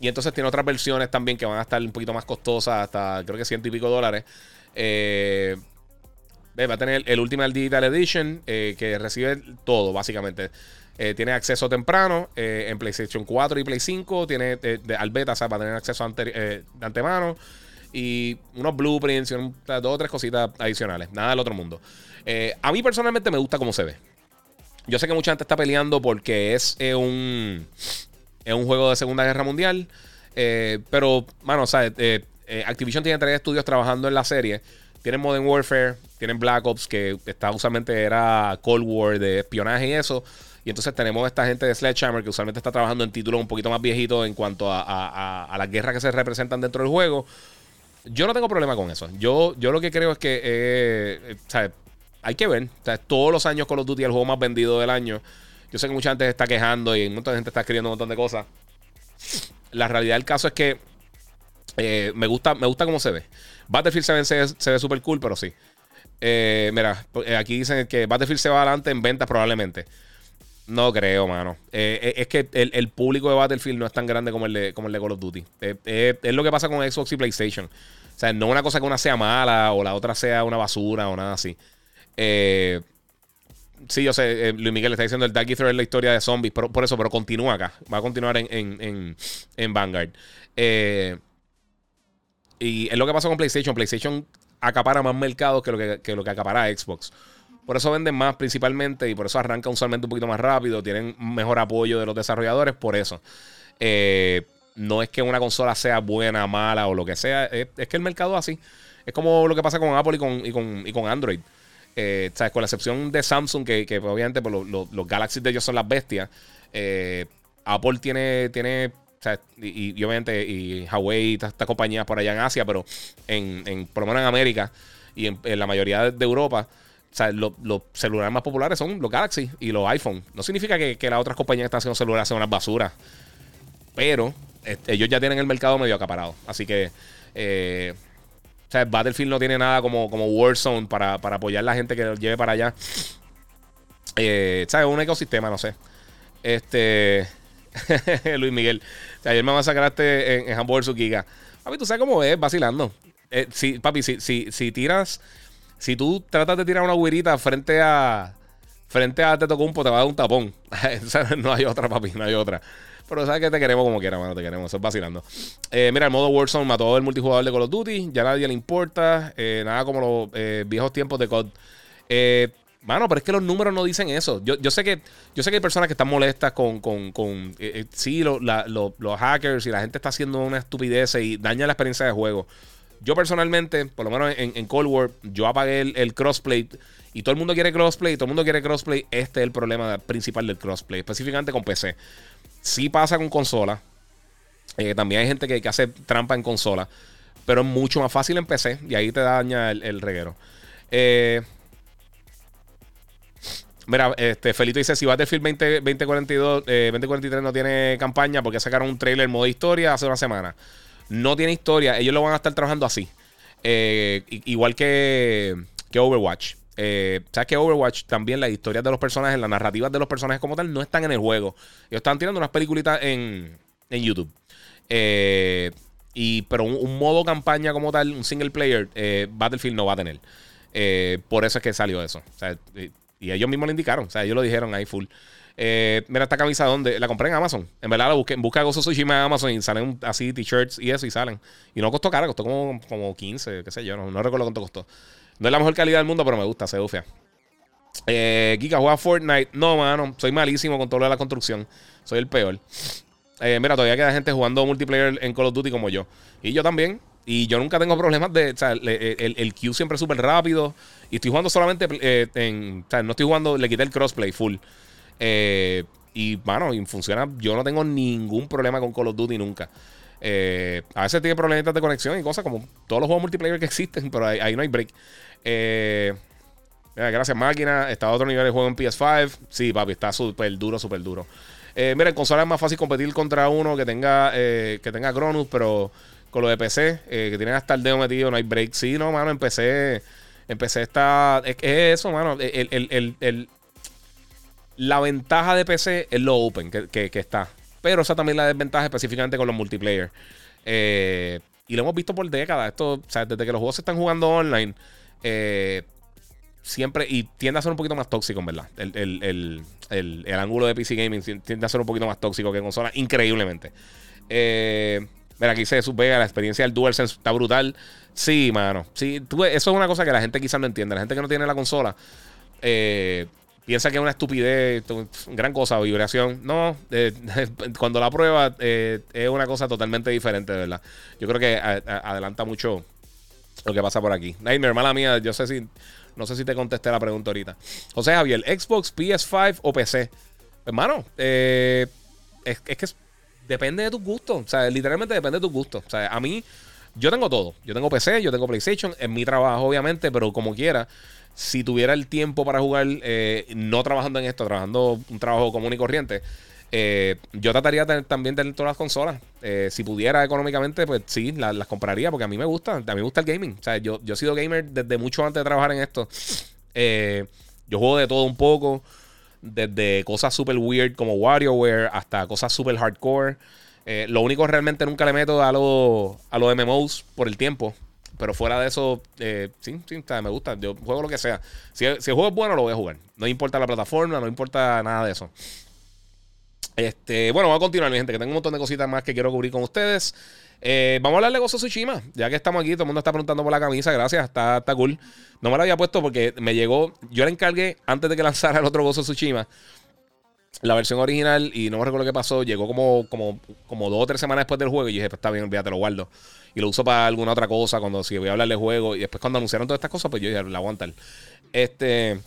Y entonces tiene otras versiones también que van a estar un poquito más costosas, hasta creo que ciento y pico dólares. Eh, va a tener el Ultimate Digital Edition eh, que recibe todo, básicamente. tiene acceso temprano en PlayStation 4 y Play 5. Tiene al beta, o sea, va a tener acceso de antemano. Y unos blueprints y dos o tres cositas adicionales. Nada del otro mundo. a mí personalmente me gusta cómo se ve. Yo sé que mucha gente está peleando porque es eh, un, es un juego de Segunda Guerra Mundial. Eh, pero, mano, o sea, eh, Activision tiene tres estudios trabajando en la serie. Tienen Modern Warfare, tienen Black Ops, que está, usualmente era Cold War de espionaje y eso. Y entonces tenemos esta gente de Sledgehammer que usualmente está trabajando en títulos un poquito más viejitos en cuanto a, las guerras que se representan dentro del juego. Yo no tengo problema con eso. Yo, yo lo que creo es que, hay que ver. todos los años Call of Duty el juego más vendido del año. Yo sé que mucha gente se está quejando y mucha gente está escribiendo un montón de cosas. La realidad del caso es que eh, me, gusta, me gusta cómo se ve. Battlefield se ve, se, ve súper cool, pero sí. Eh, mira, eh, aquí dicen que Battlefield se va adelante en ventas probablemente. No creo, mano. Es que el, público de Battlefield no es tan grande como el de, como el de Call of Duty. Es lo que pasa con Xbox y PlayStation. O sea, no una cosa que una sea mala o la otra sea una basura o nada así. Sí, yo sé, Luis Miguel está diciendo el Dark Ether es la historia de zombies, pero, por eso, pero continúa acá. Va a continuar en, en, en, Vanguard. y es lo que pasa con PlayStation. PlayStation acapara más mercados que lo que, que lo que acapara Xbox. Por eso venden más principalmente y por eso arranca usualmente un poquito más rápido. Tienen mejor apoyo de los desarrolladores por eso. Eh, no es que una consola sea buena, mala o lo que sea. Es, que el mercado es así. Es como lo que pasa con Apple y con, y con, y con Android. Eh. Con la excepción de Samsung, que, obviamente pues, los Galaxy de ellos son las bestias. Eh, Apple tiene, tiene y, obviamente y Huawei y estas compañías por allá en Asia, pero en, por lo menos en América y en, la mayoría de Europa los celulares más populares son los Galaxy y los iPhone. No significa que, las otras compañías que están haciendo celulares sean unas basuras. Pero ellos ya tienen el mercado medio acaparado. Así que. Eh, o sea, Battlefield no tiene nada como, como Warzone para, para apoyar a la gente que lo lleve para allá. Eh, ¿Sabes? Un ecosistema, no sé. Este. [LAUGHS] Luis Miguel. Ayer me masacraste en, en Hamburger Giga. Papi, tú sabes cómo es, vacilando. Eh, papi, si, si, si tiras si tú tratas de tirar una güerita frente a frente a Tetocumpo, te va a dar un tapón. [LAUGHS] no hay otra, papi, no hay otra. Pero sabes que te queremos como quiera, mano, te queremos, eso es vacilando. Eh, mira, el modo Warzone mató el multijugador de Call of Duty, ya a nadie le importa, eh, nada como los eh, viejos tiempos de COD. mano, pero es que los números no dicen eso. Yo, yo, sé, que, yo sé que hay personas que están molestas con, con, con sí, los hackers y la gente está haciendo una estupidez y daña la experiencia de juego. Yo personalmente, por lo menos en, Cold War, yo apagué el, crossplay y todo el mundo quiere crossplay, todo el mundo quiere crossplay. Este es el problema principal del crossplay, específicamente con PC. Sí pasa con consola. Eh, también hay gente que, hace trampa en consola, pero es mucho más fácil en PC y ahí te daña el, reguero. Eh, Mira, este, Felito dice: si Battlefield 20, 2042, 2043 no tiene campaña, porque sacaron un trailer modo historia hace una semana no tiene historia, ellos lo van a estar trabajando así. Eh, igual que, que Overwatch. Eh, ¿Sabes que Overwatch también las historias de los personajes, las narrativas de los personajes como tal, no están en el juego? Ellos están tirando unas peliculitas en, en YouTube. Eh, y, pero un, modo campaña como tal, un single player, Battlefield no va a tener. por eso es que salió eso. y, ellos mismos lo indicaron. O sea, ellos lo dijeron ahí full. Eh, mira esta camisa donde la compré en Amazon. En verdad la busqué busca Gozo Tsushima en Amazon y salen así t-shirts y eso y salen. Y no costó cara, costó como, como 15, qué sé yo, no, recuerdo cuánto costó. No es la mejor calidad del mundo, pero me gusta, se ufia. Eh, juega Fortnite. No, mano, soy malísimo con todo lo de la construcción. Soy el peor. Eh, mira, todavía queda gente jugando multiplayer en Call of Duty como yo. Y yo también. Y yo nunca tengo problemas de. O sea, el, el, el Q siempre es súper rápido. Y estoy jugando solamente eh, en. O sea, no estoy jugando. Le quité el crossplay full. Eh, y, bueno, y funciona. Yo no tengo ningún problema con Call of Duty nunca. Eh, a veces tiene problemas de conexión y cosas como todos los juegos multiplayer que existen, pero ahí, no hay break. Eh, gracias, máquina. Está a otro nivel de juego en PS5. Sí, papi, está súper duro, súper duro. mira, en consola es más fácil competir contra uno que tenga, que tenga Cronus, pero con lo de PC, que tienen hasta el dedo metido, no hay break. Sí, no, mano, en PC, en PC está. Es, eso, mano. el, la ventaja de PC es lo open que, está. Pero esa también la desventaja específicamente con los multiplayer. Eh, y lo hemos visto por décadas. Esto, o sea, desde que los juegos se están jugando online, eh, siempre. Y tiende a ser un poquito más tóxico, en verdad. El, ángulo de PC Gaming tiende a ser un poquito más tóxico que consola, increíblemente. Eh, mira, aquí se supega la experiencia del DualSense está brutal. Sí, mano. Sí, eso es una cosa que la gente quizás no entiende. La gente que no tiene la consola. Piensa que es una estupidez, gran cosa, vibración. No, eh, [LAUGHS] cuando la prueba eh, es una cosa totalmente diferente, verdad. Yo creo que adelanta mucho lo que pasa por aquí. mi hermana mía, yo sé si, no sé si te contesté la pregunta ahorita. José Javier, Xbox, PS5 o PC. Hermano, eh, es, es, que depende de tus gustos. O sea, literalmente depende de tus gustos. O sea, a mí, yo tengo todo. Yo tengo PC, yo tengo PlayStation, en mi trabajo, obviamente, pero como quiera si tuviera el tiempo para jugar, eh, no trabajando en esto, trabajando un trabajo común y corriente, eh, yo trataría de, también de todas las consolas. Eh, si pudiera económicamente, pues sí, las compraría porque a mí me gusta. A mí me gusta el gaming. O sea, yo, yo he sido gamer desde mucho antes de trabajar en esto. yo juego de todo un poco. Desde cosas super weird como WarioWare hasta cosas super hardcore. Lo único realmente nunca le meto a, los a los MMOs por el tiempo. Pero fuera de eso, eh, sí, sí, me gusta. Yo juego lo que sea. Si, el juego es bueno, lo voy a jugar. No importa la plataforma, no importa nada de eso. Este, bueno, vamos a continuar, mi gente, que tengo un montón de cositas más que quiero cubrir con ustedes. Eh, vamos a hablar de Gozo Tsushima, ya que estamos aquí, todo el mundo está preguntando por la camisa, gracias, está, está cool. No me la había puesto porque me llegó, yo la encargué antes de que [LAUGHS] lanzara el otro Gozo Tsushima, la versión original, y no me recuerdo qué pasó, llegó como, como, como dos o tres semanas después del juego, y dije, pues está bien, olvídate, lo guardo. Y lo uso para alguna otra cosa, cuando si voy a hablar de juego, y después cuando anunciaron todas estas cosas, pues yo dije, la aguantar. Este...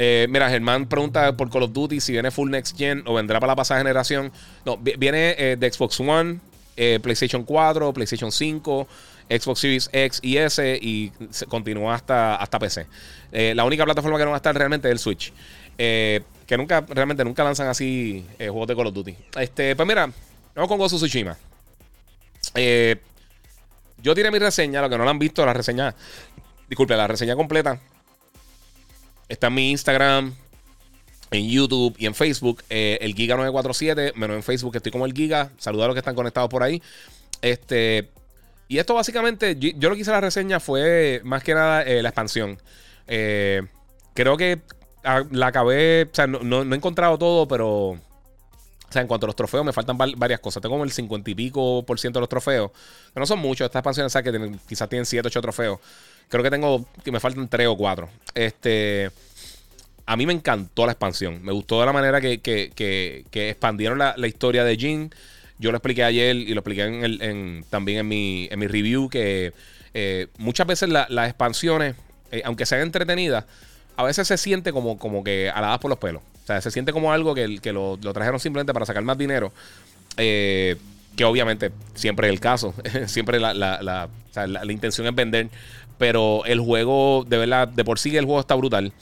Eh, mira, Germán pregunta por Call of Duty si viene full next gen o vendrá para la pasada generación. No, viene eh, de Xbox One, eh, PlayStation 4, PlayStation 5, Xbox Series X y S y continúa hasta, hasta PC. la única plataforma que no va a estar realmente es el Switch. Que nunca, realmente nunca lanzan así juegos de Call of Duty. Este, pues mira, vamos con Gozo Tsushima. yo tiré mi reseña, lo que no lo han visto, la reseña. Disculpe, la reseña completa Está en mi Instagram, en YouTube y en Facebook. Eh, el Giga947, menos en Facebook, estoy como el Giga. Saludos a los que están conectados por ahí. Este. Y esto básicamente, yo, lo que hice la reseña fue más que nada eh, la expansión. Eh, creo que la acabé, o sea, no, he encontrado todo, pero o sea, en cuanto a los trofeos, me faltan varias cosas. Tengo el 50 y pico por ciento de los trofeos. Que no son muchos. Estas expansiones, o que quizás tienen 7, 8 trofeos. Creo que tengo, que me faltan 3 o 4. Este, a mí me encantó la expansión. Me gustó de la manera que, expandieron la, historia de Jin. Yo lo expliqué ayer y lo expliqué en también en mi, en mi review que eh, muchas veces las expansiones, eh, aunque sean entretenidas, a veces se siente como, como que aladas por los pelos. O sea, se siente como algo que, que lo, trajeron simplemente para sacar más dinero. Eh, que obviamente siempre es el caso. [LAUGHS] siempre la, la, intención es vender. Pero el juego, de verdad, de por sí el juego está brutal.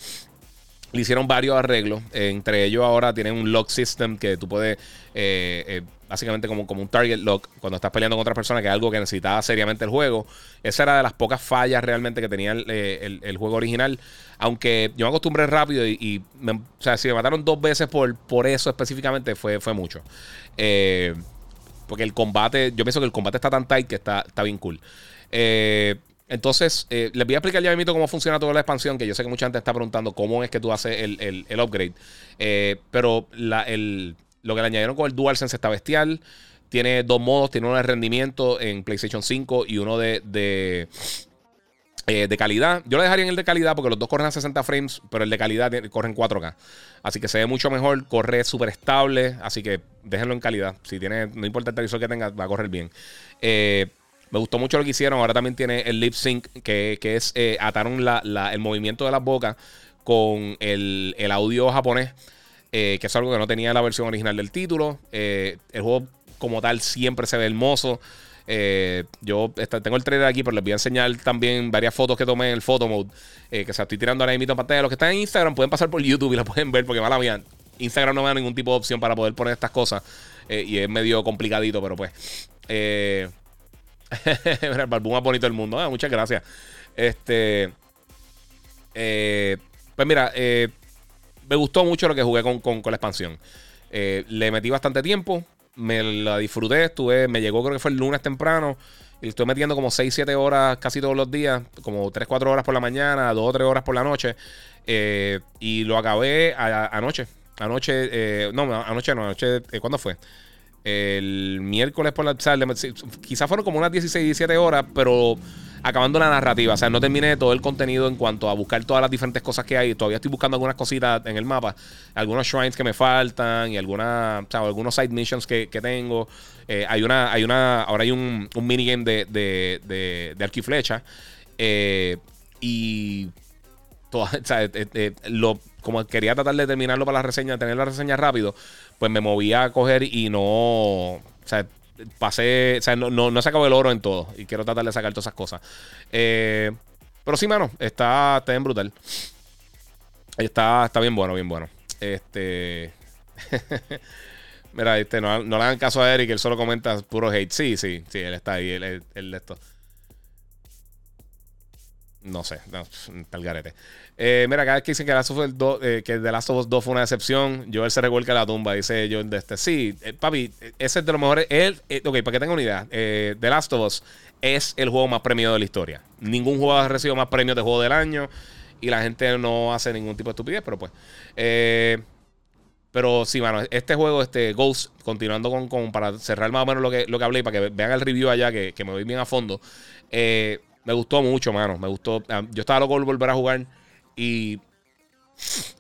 Le hicieron varios arreglos. entre ellos ahora tienen un lock system que tú puedes, eh, eh, básicamente como, como un target lock, cuando estás peleando con otra persona, que es algo que necesitaba seriamente el juego. Esa era de las pocas fallas realmente que tenía el, eh, juego original. Aunque yo me acostumbré rápido y, o sea, si me mataron dos veces por, por eso específicamente fue, fue mucho. porque el combate, yo pienso que el combate está tan tight que está, está bien cool. Eh, entonces, eh, les voy a explicar ya mismo cómo funciona toda la expansión, que yo sé que mucha gente está preguntando cómo es que tú haces el, upgrade. Eh, pero lo que le añadieron con el DualSense está bestial. Tiene dos modos, tiene uno de rendimiento en PlayStation 5 y uno de, de, eh, calidad. Yo lo dejaría en el de calidad porque los dos corren a 60 frames, pero el de calidad corre en 4K. Así que se ve mucho mejor, corre súper estable, así que déjenlo en calidad. Si tiene, no importa el televisor que tenga, va a correr bien. Eh, me gustó mucho lo que hicieron. Ahora también tiene el lip sync, que, es eh, ataron el movimiento de las bocas con el, el japonés, eh, que es algo que no tenía la versión original del título. Eh, el juego como tal siempre se ve hermoso. yo tengo el trailer aquí, pero les voy a enseñar también varias fotos que tomé en el photo mode. que se estoy tirando ahora mismo en pantalla. Los que están en Instagram pueden pasar por YouTube y la [LAUGHS] pueden ver, porque mala mía. Instagram no me da ningún tipo de opción para poder poner estas cosas. y es medio complicadito, pero pues. Eh, [LAUGHS] el barbú más bonito del mundo. Ah, muchas gracias. Este. Eh, pues mira, eh, me gustó mucho lo que jugué con, la expansión. Eh, le metí bastante tiempo. Me la disfruté. Estuve, me llegó, creo que fue el lunes temprano. Y estoy metiendo como 6-7 horas casi todos los días. Como 3-4 horas por la mañana, 2 o 3 horas por la noche. y lo acabé anoche. Anoche, no, anoche no, anoche, ¿cuándo fue? El miércoles por la tarde. Quizás fueron como unas 16, 17 horas, pero acabando la narrativa. O sea, no terminé todo el contenido en cuanto a buscar todas las diferentes cosas que hay. Todavía estoy buscando algunas cositas en el mapa. Algunos shrines que me faltan y alguna, o sea, algunos side missions que, tengo. Eh, hay una, hay una, ahora hay un, un minigame de, de, de, de arco y. Eh, [LAUGHS] o sea, eh, lo, como quería tratar de terminarlo para la reseña, tener la reseña rápido, pues me moví a coger y no. O sea, pasé. O sea, no, no, se acabó el oro en todo. Y quiero tratar de sacar todas esas cosas. Eh, pero sí, mano, está, está bien brutal. Está, está bien bueno, bien bueno. Este. [LAUGHS] Mira, este, no, le hagan caso a Eric, él solo comenta puro hate. Sí, sí, sí, él está ahí, él, él, esto. No sé, no, tal garete. Eh, mira, cada vez que dicen que, Last of Us 2, eh, que The Last of Us 2 fue una decepción, Joel se revuelca la tumba, dice yo de este. Sí, eh, papi, ese es de los mejores. Él, ok, para que tengan una idea, The Last of Us es el juego más premiado de la historia. Ningún juego ha recibido más premios de juego del año y la gente no hace ningún tipo de estupidez, pero pues. pero sí, mano, este juego, este Ghost, continuando con, para cerrar más o menos lo que, lo que hablé, para que vean el review allá, que, que me voy bien a fondo. Eh, me gustó mucho, mano. Me gustó. Ah, yo estaba loco por volver a jugar. Y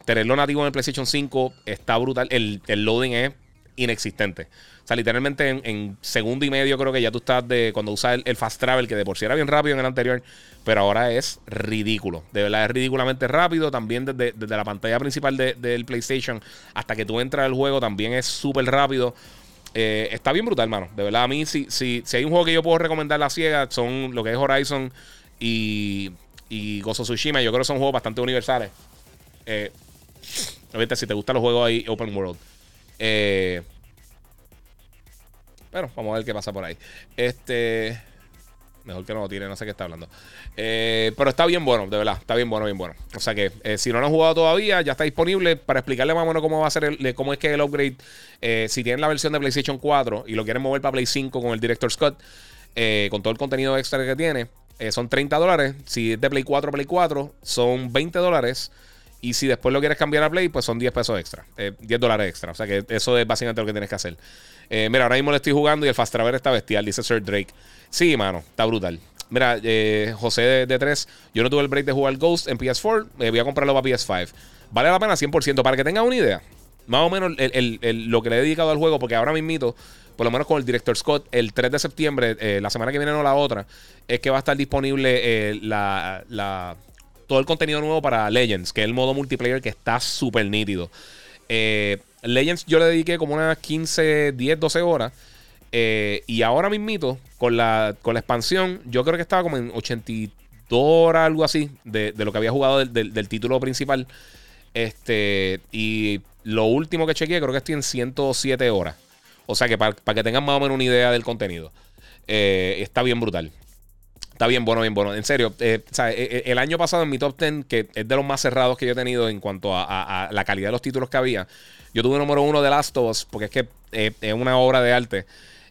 tenerlo nativo en el PlayStation 5 está brutal. El, loading es inexistente. O sea, literalmente en, segundo y medio creo que ya tú estás de cuando usas el, fast travel, que de por sí era bien rápido en el anterior, pero ahora es ridículo. De verdad es ridículamente rápido. También desde, la pantalla principal del PlayStation hasta que tú entras al juego también es súper rápido. Eh, está bien brutal, mano. De verdad, a mí, si, si, si hay un juego que yo puedo recomendar la ciega, son lo que es Horizon y, y Gozo Tsushima. Yo creo que son juegos bastante universales. Eh, si te gustan los juegos ahí, Open World. Eh, pero vamos a ver qué pasa por ahí. Este. Mejor que no lo tire, no sé qué está hablando. Eh, pero está bien bueno, de verdad. Está bien bueno, bien bueno. O sea que eh, si no lo han jugado todavía, ya está disponible para explicarle más o menos cómo va a ser el, cómo es que el upgrade. Eh, si tienen la versión de PlayStation 4 y lo quieren mover para Play 5 con el Director Scott, con todo el contenido extra que tiene, son 30 dólares. Si es de Play 4 a Play 4, son 20 dólares. Y si después lo quieres cambiar a Play, pues son 10 pesos extra. 10 dólares extra. O sea que eso es básicamente lo que tienes que hacer. mira, ahora mismo le estoy jugando y el Fast Travel está bestial, dice Sir Drake. Sí, mano, está brutal. Mira, eh, José de, 3, yo no tuve el break de jugar Ghost en PS4, me voy a comprarlo para PS5. Vale la pena 100%, para que tengan una idea. Más o menos lo que le he dedicado al juego, porque ahora mismo, por lo menos con el director Scott, el 3 de septiembre, eh, la semana que viene o la otra, es que va a estar disponible eh, la, todo el contenido nuevo para Legends, que es el modo multiplayer que está súper nítido. Legends yo le dediqué como unas 15, 10, 12 horas. Eh, y ahora mismito, con la, con la expansión, yo creo que estaba como en 82 horas, algo así, de, lo que había jugado del, título principal. Este, y lo último que chequeé, creo que estoy en 107 horas. O sea que para, que tengan más o menos una idea del contenido. Eh, está bien brutal. Está bien bueno, bien bueno. En serio, eh, el año pasado en mi top 10, que es de los más cerrados que yo he tenido en cuanto a, la calidad de los títulos que había, yo tuve número uno de Last of Us, porque es que es una obra de arte.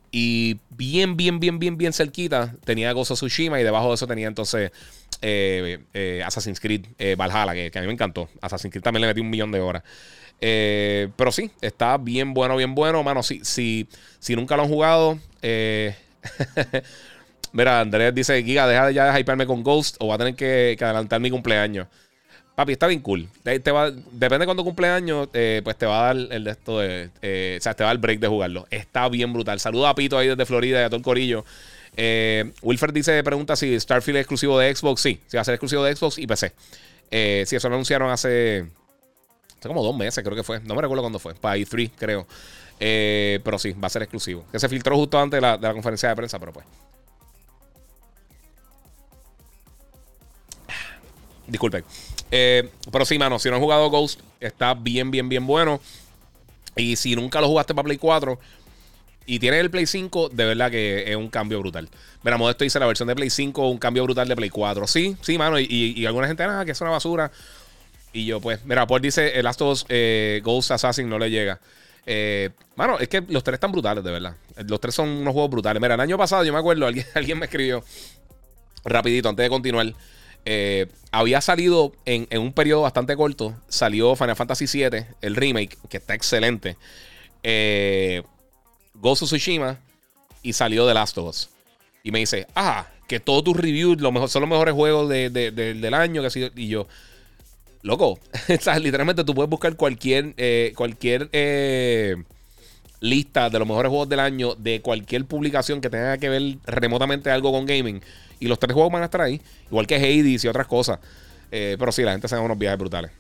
Y bien, bien, bien, bien, bien cerquita tenía Gozo Tsushima y debajo de eso tenía entonces eh, eh, Assassin's Creed eh, Valhalla, que, a mí me encantó. Assassin's Creed también le metí un millón de horas. pero sí, está bien bueno, bien bueno. Mano, si, si, si nunca lo han jugado, [LAUGHS] Mira, Andrés dice, Giga, deja ya de hypearme con Ghost o va a tener que, adelantar mi cumpleaños. Papi, está bien cool. Te, va, depende de cuándo cumple años, eh, pues te va a dar el de esto de. Eh, o sea, te va a el break de jugarlo. Está bien brutal. Saluda a Pito ahí desde Florida y a todo el corillo. Eh, Wilfred dice, pregunta si Starfield es exclusivo de Xbox. Sí, sí va a ser exclusivo de Xbox y PC. Eh, sí, eso lo anunciaron hace. Hace como dos meses, creo que fue. No me recuerdo cuándo fue. Para E3, creo. pero sí, va a ser exclusivo. Que se filtró justo antes de la, de la conferencia de prensa, pero pues. Disculpen. Eh, pero sí, mano, si no has jugado Ghost, está bien, bien, bien bueno. Y si nunca lo jugaste para Play 4 y tienes el Play 5, de verdad que es un cambio brutal. Mira, Modesto dice la versión de Play 5, un cambio brutal de Play 4. Sí, sí, mano. Y, alguna gente, ah, que es una basura. Y yo, pues, mira, pues dice, el Last of Us eh, Ghost Assassin no le llega. Eh, mano, es que los tres están brutales, de verdad. Los tres son unos juegos brutales. Mira, el año pasado, yo me acuerdo, alguien, [LAUGHS] alguien me escribió rapidito, antes de continuar. Eh, había salido en, un periodo bastante corto. Salió Final Fantasy VII, el remake, que está excelente. Eh, of Tsushima y salió The Last of Us. Y me dice, ah, que todos tus reviews lo mejor, son los mejores juegos del año. Que y yo, loco, [LAUGHS] literalmente tú puedes buscar cualquier, eh, cualquier eh, lista de los mejores juegos del año de cualquier publicación que tenga que ver remotamente algo con gaming. Y los tres juegos van a estar ahí. Igual que Hades y otras cosas. Eh, pero sí, la gente se da unos viajes brutales.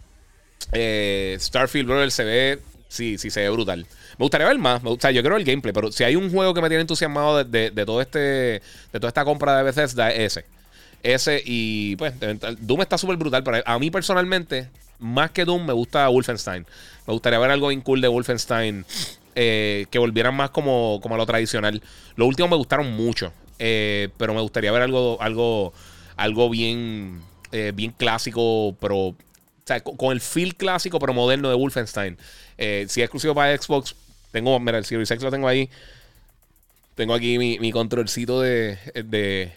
Eh, Starfield, Brother, se ve. Sí, sí, se ve brutal. Me gustaría ver más. O sea, yo quiero el gameplay. Pero si hay un juego que me tiene entusiasmado de, todo este. De toda esta compra de Bethesda, es ese. Ese y pues Doom está súper brutal, pero a mí personalmente, más que Doom, me gusta Wolfenstein. Me gustaría ver algo bien cool de Wolfenstein eh, que volvieran más como, como a lo tradicional. Los últimos me gustaron mucho. Eh, pero me gustaría ver algo, algo, algo bien, eh, bien clásico, pero. O sea, con, el feel clásico, pero moderno de Wolfenstein. Eh, si es exclusivo para Xbox, tengo. Mira, el Series X lo tengo ahí. Tengo aquí mi, mi controlcito de. de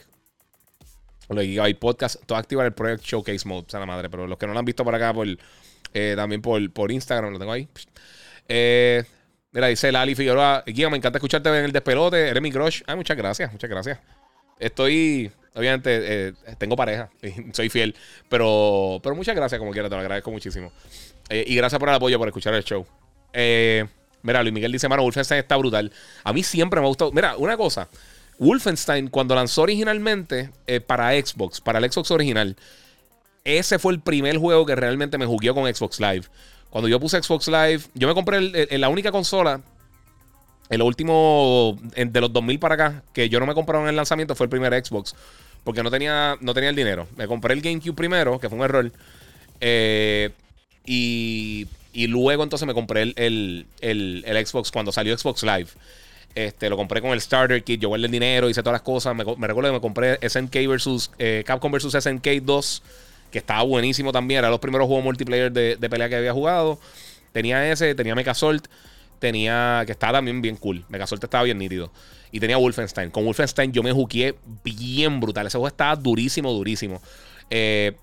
lo hay Podcast. Todo activar el Project Showcase Mode. O sea, la madre. Pero los que no lo han visto por acá, por, también por, por Instagram, lo tengo ahí. Eh. Mira, dice Lali Figueroa, Guía, me encanta escucharte en el despelote, eres mi crush. Ah, muchas gracias, muchas gracias. Estoy, obviamente, eh, tengo pareja, [LAUGHS] soy fiel, pero, pero muchas gracias como quiera, te lo agradezco muchísimo. Eh, y gracias por el apoyo, por escuchar el show. Eh, mira, Luis Miguel dice, mano, Wolfenstein está brutal. A mí siempre me ha gustado. Mira, una cosa, Wolfenstein cuando lanzó originalmente para Xbox, para el Xbox original, ese fue el primer juego que realmente me jugué con Xbox Live. Cuando yo puse Xbox Live, yo me compré la única consola, el último de los 2000 para acá, que yo no me compraron en el lanzamiento, fue el primer Xbox. Porque no tenía, no tenía el dinero. Me compré el GameCube primero, que fue un error. Eh, y, y, luego entonces me compré el, el, Xbox cuando salió Xbox Live. Este, lo compré con el Starter Kit, yo guardé el dinero, hice todas las cosas. Me, recuerdo que me compré SNK versus eh, Capcom versus SNK 2 que estaba buenísimo también. Era los primeros juegos multiplayer de, pelea que había jugado. Tenía ese, tenía Mechasolt, tenía. que estaba también bien cool. Mechasolt estaba bien nítido. Y tenía Wolfenstein. Con Wolfenstein yo me juqué bien brutal. Ese juego estaba durísimo, durísimo. Eh,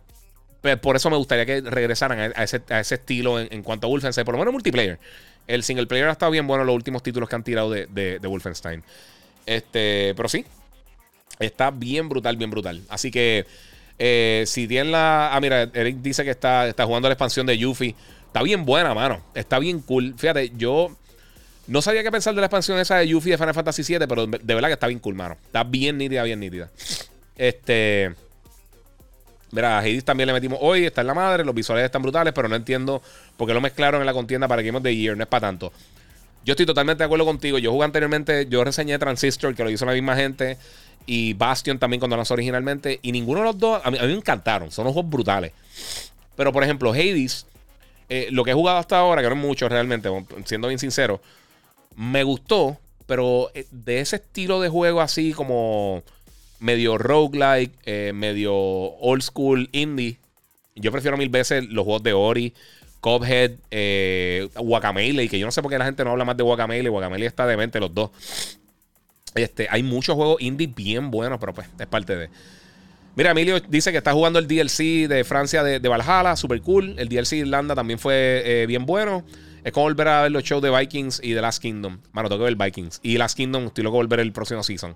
por eso me gustaría que regresaran a, ese, estilo en, cuanto a Wolfenstein, por lo menos multiplayer. El single player ha estado bien bueno los últimos títulos que han tirado de, de, de Wolfenstein. Este, pero sí, está bien brutal, bien brutal. Así que eh, si tienen la. Ah, mira, Eric dice que está, está jugando la expansión de Yuffie. Está bien buena, mano. Está bien cool. Fíjate, yo no sabía qué pensar de la expansión esa de Yuffie de Final Fantasy VII, pero de verdad que está bien cool, mano. Está bien nítida, bien nítida. Este. Mira, a Hades también le metimos hoy, está en la madre, los visuales están brutales, pero no entiendo por qué lo mezclaron en la contienda para Game of the Year, no es para tanto. Yo estoy totalmente de acuerdo contigo. Yo jugué anteriormente, yo reseñé Transistor, que lo hizo la misma gente y Bastion también cuando lanzó originalmente. Y ninguno de los dos, a mí, me encantaron. Son juegos brutales. Pero por ejemplo, Hades, eh, lo que he jugado hasta ahora, que no es mucho realmente, siendo bien sincero, me gustó, pero eh, de ese estilo de juego así como medio roguelike, eh, medio old school indie, yo prefiero mil veces los juegos de Ori, Cobhead, eh, y que yo no sé por qué la gente no habla más de Guacamele. Guacamele está demente los dos. Este, hay muchos juegos indie bien buenos, pero pues es parte de. Mira, Emilio dice que está jugando el DLC de Francia de, Valhalla, super cool. El DLC de Irlanda también fue eh, bien bueno. Es como volver a ver los shows de Vikings y de Last Kingdom. Mano, tengo que ver Vikings. Y Last Kingdom, estoy loco de volver el próximo season.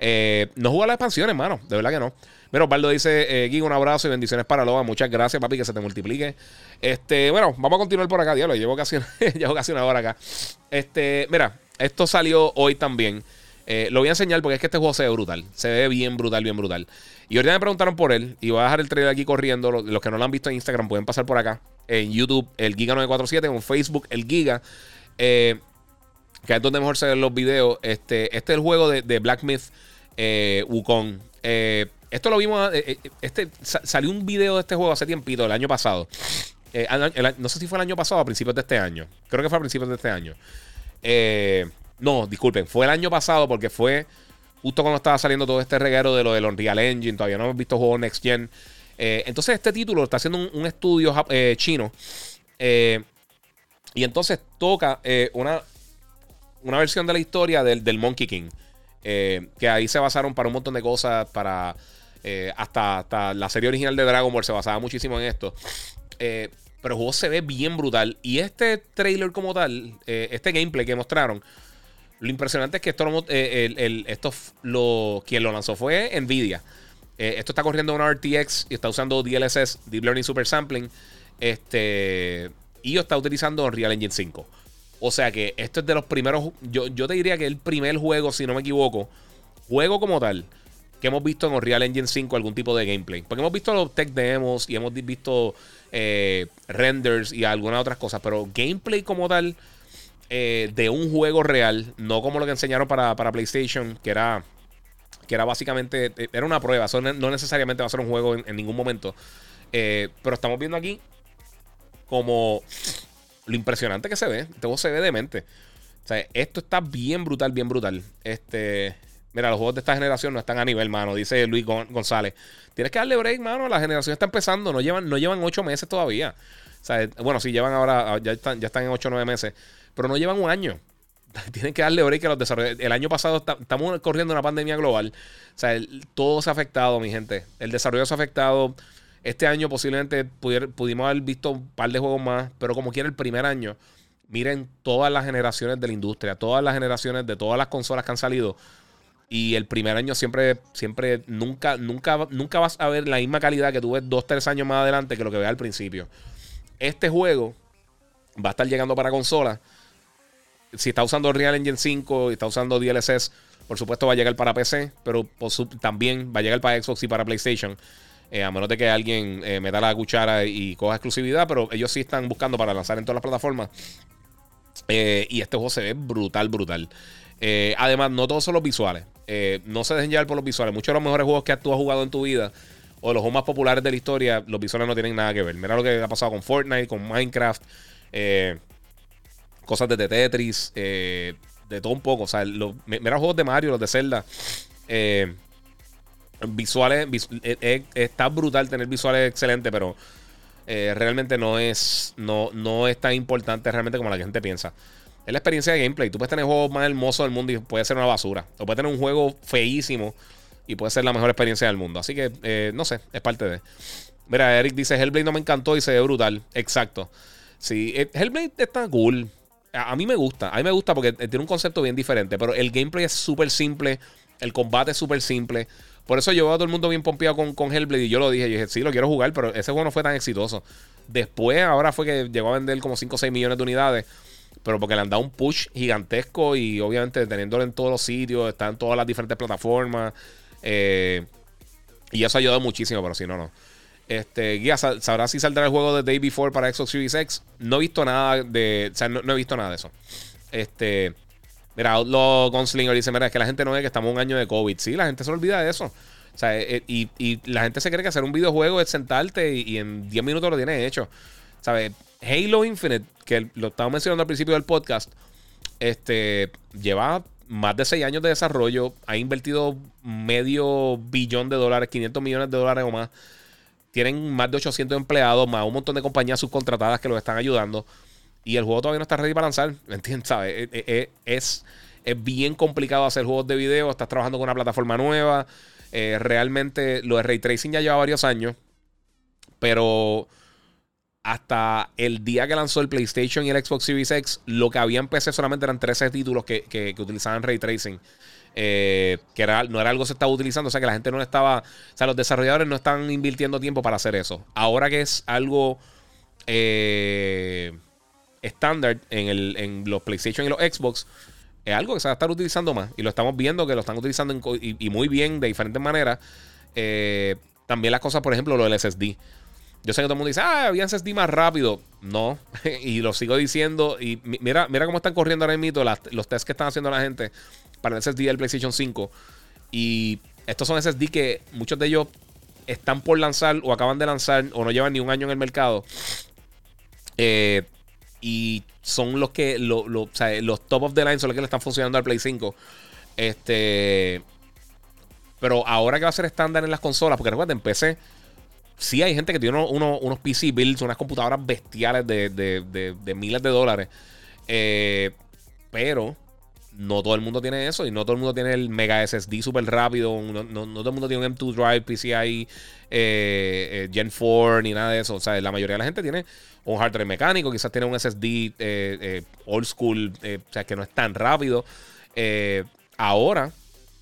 Eh, no juega las expansiones, mano. De verdad que no. Pero Osvaldo dice, eh, un abrazo y bendiciones para Loba. Muchas gracias, papi, que se te multiplique. Este, bueno, vamos a continuar por acá, diablo. Llevo casi, [LAUGHS] llevo casi una hora acá. Este, mira, esto salió hoy también. Eh, lo voy a enseñar porque es que este juego se ve brutal. Se ve bien brutal, bien brutal. Y ahorita me preguntaron por él. Y voy a dejar el trailer aquí corriendo. Los, que no lo han visto en Instagram pueden pasar por acá. En YouTube, el Giga947. En Facebook, el Giga. Eh, que es donde mejor se ven los videos. Este, este es el juego de, Black Myth eh, Wukong. Esto lo vimos. este, salió un video de este juego hace tiempito, el año pasado. no sé si fue el año pasado o a principios de este año. Creo que fue a principios de este año. No, disculpen, fue el año pasado porque fue justo cuando estaba saliendo todo este reguero de lo del Unreal Engine. Todavía no hemos visto juegos Next Gen. Eh, entonces, este título está haciendo un, estudio eh, chino. Eh, y entonces toca una, una versión de la historia del, Monkey King. que ahí se basaron para un montón de cosas. Para. hasta, hasta la serie original de Dragon Ball se basaba muchísimo en esto. pero el juego se ve bien brutal. Y este trailer como tal, este gameplay que mostraron, lo impresionante es que esto, eh, el, esto lo, quien lo lanzó fue Nvidia. Eh, esto está corriendo una RTX y está usando DLSS, Deep Learning Super Sampling. Este, y está utilizando Unreal Engine 5. O sea que esto es de los primeros. Yo, yo te diría que el primer juego, si no me equivoco, juego como tal, que hemos visto en Unreal Engine 5 algún tipo de gameplay. Porque hemos visto los tech demos y hemos visto eh, renders y algunas otras cosas. Pero gameplay como tal eh, de un juego real, no como lo que enseñaron para, PlayStation, que era, que era básicamente, eh, era una prueba, no necesariamente va a ser un juego en, ningún momento. Eh, pero estamos viendo aquí como lo impresionante que se ve. Este juego se ve demente. O sea, esto está bien brutal, bien brutal. Este, Mira, los juegos de esta generación no están a nivel, mano, dice Luis González. Tienes que darle break, mano. La generación está empezando, no llevan, no llevan ocho meses todavía. Bueno, sí llevan ahora, ya están, ya están en ocho o nueve meses, pero no llevan un año. [LAUGHS] Tienen que darle break a los desarrolladores. El año pasado estamos corriendo una pandemia global. O sea, todo se ha afectado, mi gente. El desarrollo se ha afectado. Este año posiblemente pudimos haber visto un par de juegos más, pero como quiera el primer año, miren todas las generaciones de la industria, todas las generaciones de todas las consolas que han salido. Y el primer año siempre, siempre, nunca, nunca, nunca vas a ver la misma calidad que tú ves dos, tres años más adelante que lo que ves al principio. Este juego va a estar llegando para consolas. Si está usando Real Engine 5 y está usando DLSS, por supuesto va a llegar para PC, pero también va a llegar para Xbox y para PlayStation. Eh, a menos de que alguien eh, meta la cuchara y coja exclusividad, pero ellos sí están buscando para lanzar en todas las plataformas. Eh, y este juego se ve brutal, brutal. además, no todos son los visuales. no se dejen llevar por los visuales. Muchos de los mejores juegos que tú has jugado en tu vida o los juegos más populares de la historia, los visuales no tienen nada que ver. Mira lo que ha pasado con Fortnite, con Minecraft, cosas de Tetris, de todo un poco. O sea, mira los juegos de Mario, los de Zelda. Eh, visuales, eh, eh, está brutal tener visuales excelentes, pero eh, realmente no es, no, no es tan importante realmente como la gente piensa. Es la experiencia de gameplay. Tú puedes tener el juego más hermoso del mundo y puede ser una basura. O puedes tener un juego feísimo y puede ser la mejor experiencia del mundo. Así que, no sé, es parte de. Mira, Eric dice: Hellblade no me encantó y se ve brutal. Exacto. Sí, Hellblade está cool. A, mí me gusta. A mí me gusta porque tiene un concepto bien diferente. Pero el gameplay es súper simple. El combate es súper simple. Por eso llevó a todo el mundo bien pompeado con, con Hellblade. Y yo lo dije, y dije, sí, lo quiero jugar, pero ese juego no fue tan exitoso. Después, ahora fue que llegó a vender como 5 o 6 millones de unidades. Pero porque le han dado un push gigantesco y obviamente teniéndolo en todos los sitios, está en todas las diferentes plataformas. Eh, y eso ha ayudado muchísimo, pero si no, no. Este, Guía, ¿sabrás si saldrá el juego de Day Before para Xbox Series X? No he visto nada de. O sea, no, no he visto nada de eso. Este. Mira, Outlaw Gunslinger dice: Mira, es que la gente no ve que estamos un año de COVID. Sí, la gente se olvida de eso. O sea, eh, y, y, la gente se cree que hacer un videojuego es sentarte y, en 10 minutos lo tienes hecho. ¿Sabes? Halo Infinite, que lo estaba mencionando al principio del podcast, este, lleva más de 6 años de desarrollo, ha invertido medio billón de dólares, 500 millones de dólares o más. Tienen más de 800 empleados, más un montón de compañías subcontratadas que los están ayudando. Y el juego todavía no está ready para lanzar. ¿Me entiendes? [LAUGHS] ¿Sabes? Es, es, bien complicado hacer juegos de video. Estás trabajando con una plataforma nueva. Eh, realmente lo de ray tracing ya lleva varios años. Pero hasta el día que lanzó el PlayStation y el Xbox Series X, lo que había en PC solamente eran 13 títulos que, que, utilizaban ray tracing. Eh, que era, no era algo que se estaba utilizando, o sea que la gente no estaba, o sea, los desarrolladores no están invirtiendo tiempo para hacer eso. Ahora que es algo eh, estándar en, en los PlayStation y los Xbox, es algo que se va a estar utilizando más. Y lo estamos viendo que lo están utilizando y, muy bien, de diferentes maneras. Eh, también las cosas, por ejemplo, lo del SSD. Yo sé que todo el mundo dice, ah, había SSD más rápido. No, [LAUGHS] y lo sigo diciendo. Y mira, mira cómo están corriendo ahora mismo los tests que están haciendo la gente para el SSD del PlayStation 5. Y estos son SSD que muchos de ellos están por lanzar o acaban de lanzar o no llevan ni un año en el mercado. Eh, y son los que lo, los top of the line son los que le están funcionando al Play 5. Este. Pero ahora que va a ser estándar en las consolas, porque recuerden, en PC, sí hay gente que tiene unos PC builds, unas computadoras bestiales de, de, de, miles de dólares. Eh, pero no todo el mundo tiene eso y no todo el mundo tiene el mega SSD súper rápido. No, todo el mundo tiene un M2 Drive, PCI eh, eh, Gen 4 ni nada de eso. O sea, la mayoría de la gente tiene un hard drive mecánico, quizás tiene un SSD old school, o sea, que no es tan rápido. ahora,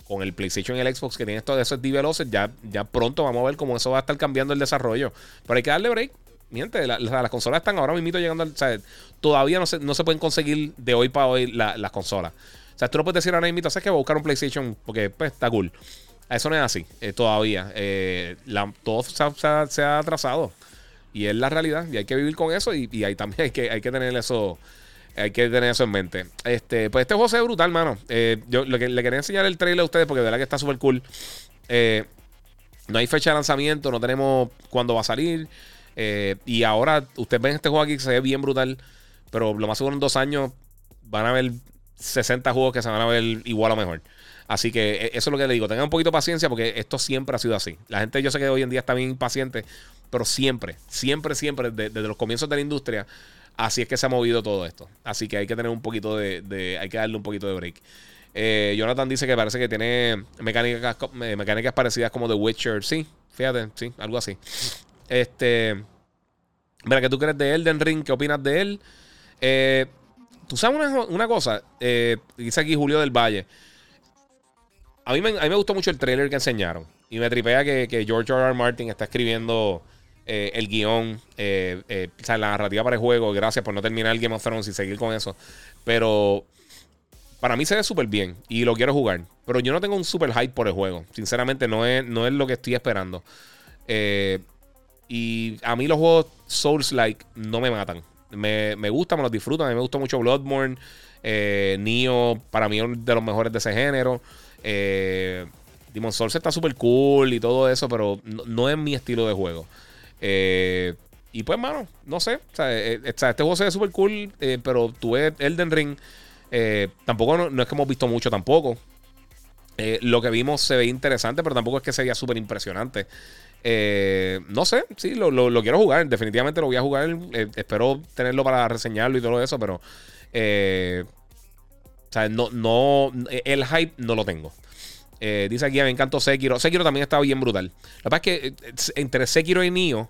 con el PlayStation y el Xbox que tiene estos SSD veloces, ya, ya pronto vamos a ver cómo eso va a estar cambiando el desarrollo. Pero hay que darle break. Miente, las consolas están ahora mismo llegando al. Todavía no se, no se pueden conseguir de hoy para hoy las consolas. O sea, tú no puedes decir ahora mismo, ¿sabes que Voy a buscar un PlayStation porque pues, está cool. Eso no es así eh, todavía. Eh, todo se ha, atrasado. Y es la realidad. Y hay que vivir con eso. Y, y ahí también [LAUGHS] que, hay que tener eso. Hay que tener eso en mente. Este, pues este juego se ve brutal, mano. Eh, yo le, le, quería enseñar el trailer a ustedes porque de verdad que está súper cool. no hay fecha de lanzamiento, no tenemos cuándo va a salir. y ahora ustedes ven este juego aquí que se ve bien brutal. Pero lo más seguro en dos años van a ver 60 juegos que se van a ver igual o mejor. Así que e, eso es lo que le digo. Tengan un poquito de paciencia porque esto siempre ha sido así. La gente, yo sé que hoy en día está bien impaciente, pero siempre, siempre, siempre, desde los comienzos de la industria, así es que se ha movido todo esto. Así que hay que tener un poquito de, hay que darle un poquito de break. Eh, Jonathan dice que parece que tiene mecánicas, eh, mecánicas parecidas como The Witcher. Sí, fíjate, sí, algo así. Este. Mira, ¿qué tú crees de Elden Ring? ¿Qué opinas de él? Eh, tú sabes una, cosa, dice aquí Julio del Valle. A mí, me, gustó mucho el trailer que enseñaron. Y me tripea que, George R. R. Martin está escribiendo el guion, o sea, la narrativa para el juego. Gracias por no terminar el Game of Thrones y seguir con eso. Pero para mí se ve súper bien y lo quiero jugar. Pero yo no tengo un super hype por el juego. Sinceramente, no es, no es lo que estoy esperando. Eh, y a mí los juegos Souls-like no me matan. Me, me gustan, me los disfruto. A mí me gusta mucho Bloodborne. Eh, Nioh, para mí es de los mejores de ese género. Eh, Demon Souls está súper cool y todo eso, pero no, es mi estilo de juego. Eh, y pues, mano, no sé. O sea, este juego se ve súper cool, pero tuve Elden Ring eh, tampoco no, es que hemos visto mucho tampoco. Eh, lo que vimos se ve interesante, pero tampoco es que sea súper impresionante. Eh, no sé, sí, lo, quiero jugar. Definitivamente lo voy a jugar. espero tenerlo para reseñarlo y todo eso, pero. o sea, no, no. El hype no lo tengo. Dice aquí, me encantó Sekiro. Sekiro también estaba bien brutal. La verdad es que entre Sekiro y Nioh.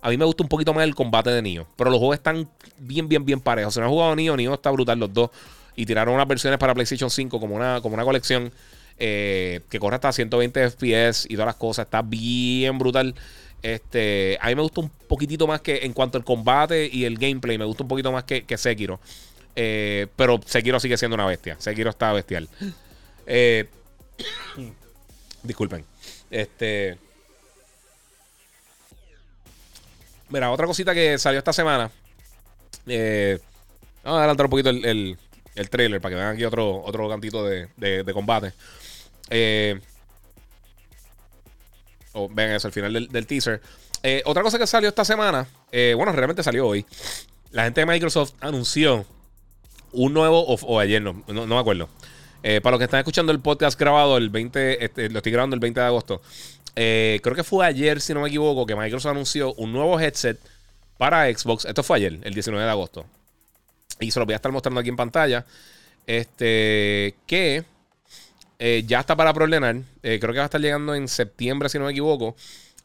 A mí me gusta un poquito más el combate de Nioh. Pero los juegos están bien, bien, bien parejos. Si no has jugado Nioh, Nioh está brutal los dos y tiraron unas versiones para PlayStation 5 como una, como una colección eh, que corre hasta 120 FPS y todas las cosas. Está bien brutal. Este, a mí me gusta un poquitito más que en cuanto al combate y el gameplay, me gusta un poquito más que, que Sekiro. Eh, pero Sekiro sigue siendo una bestia. Sekiro está bestial. Eh, [COUGHS] disculpen. Este. Mira, otra cosita que salió esta semana. vamos a adelantar un poquito el, el trailer para que vean aquí otro, otro cantito de, combate. Eh, oh, vean eso al final del, teaser. Eh, otra cosa que salió esta semana, eh, bueno, realmente salió hoy. La gente de Microsoft anunció un nuevo, o, ayer, no, no, me acuerdo. Para los que están escuchando el podcast grabado el 20, este, lo estoy grabando el 20 de agosto. creo que fue ayer, si no me equivoco, que Microsoft anunció un nuevo headset para Xbox. Esto fue ayer, el 19 de agosto. Y se los voy a estar mostrando aquí en pantalla. Este, que eh, ya está para proordenar. Eh, creo que va a estar llegando en septiembre, si no me equivoco.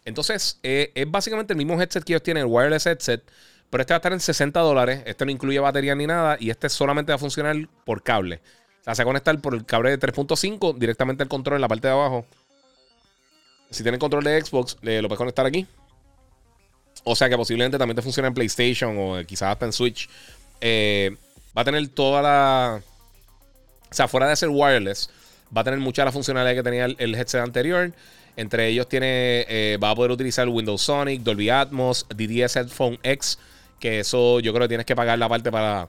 Entonces, eh, es básicamente el mismo headset que ellos tienen, el wireless headset. Pero este va a estar en 60 dólares. Este no incluye batería ni nada. Y este solamente va a funcionar por cable. Se va conectar por el cable de 3.5 directamente al control en la parte de abajo. Si tienen control de Xbox, lo puedes conectar aquí. O sea que posiblemente también te funcione en PlayStation o quizás hasta en Switch. Eh, va a tener toda la. O sea, fuera de ser wireless, va a tener mucha de la funcionalidad que tenía el, headset anterior. Entre ellos tiene, eh, va a poder utilizar Windows Sonic, Dolby Atmos, DDS Headphone X, que eso yo creo que tienes que pagar la parte para,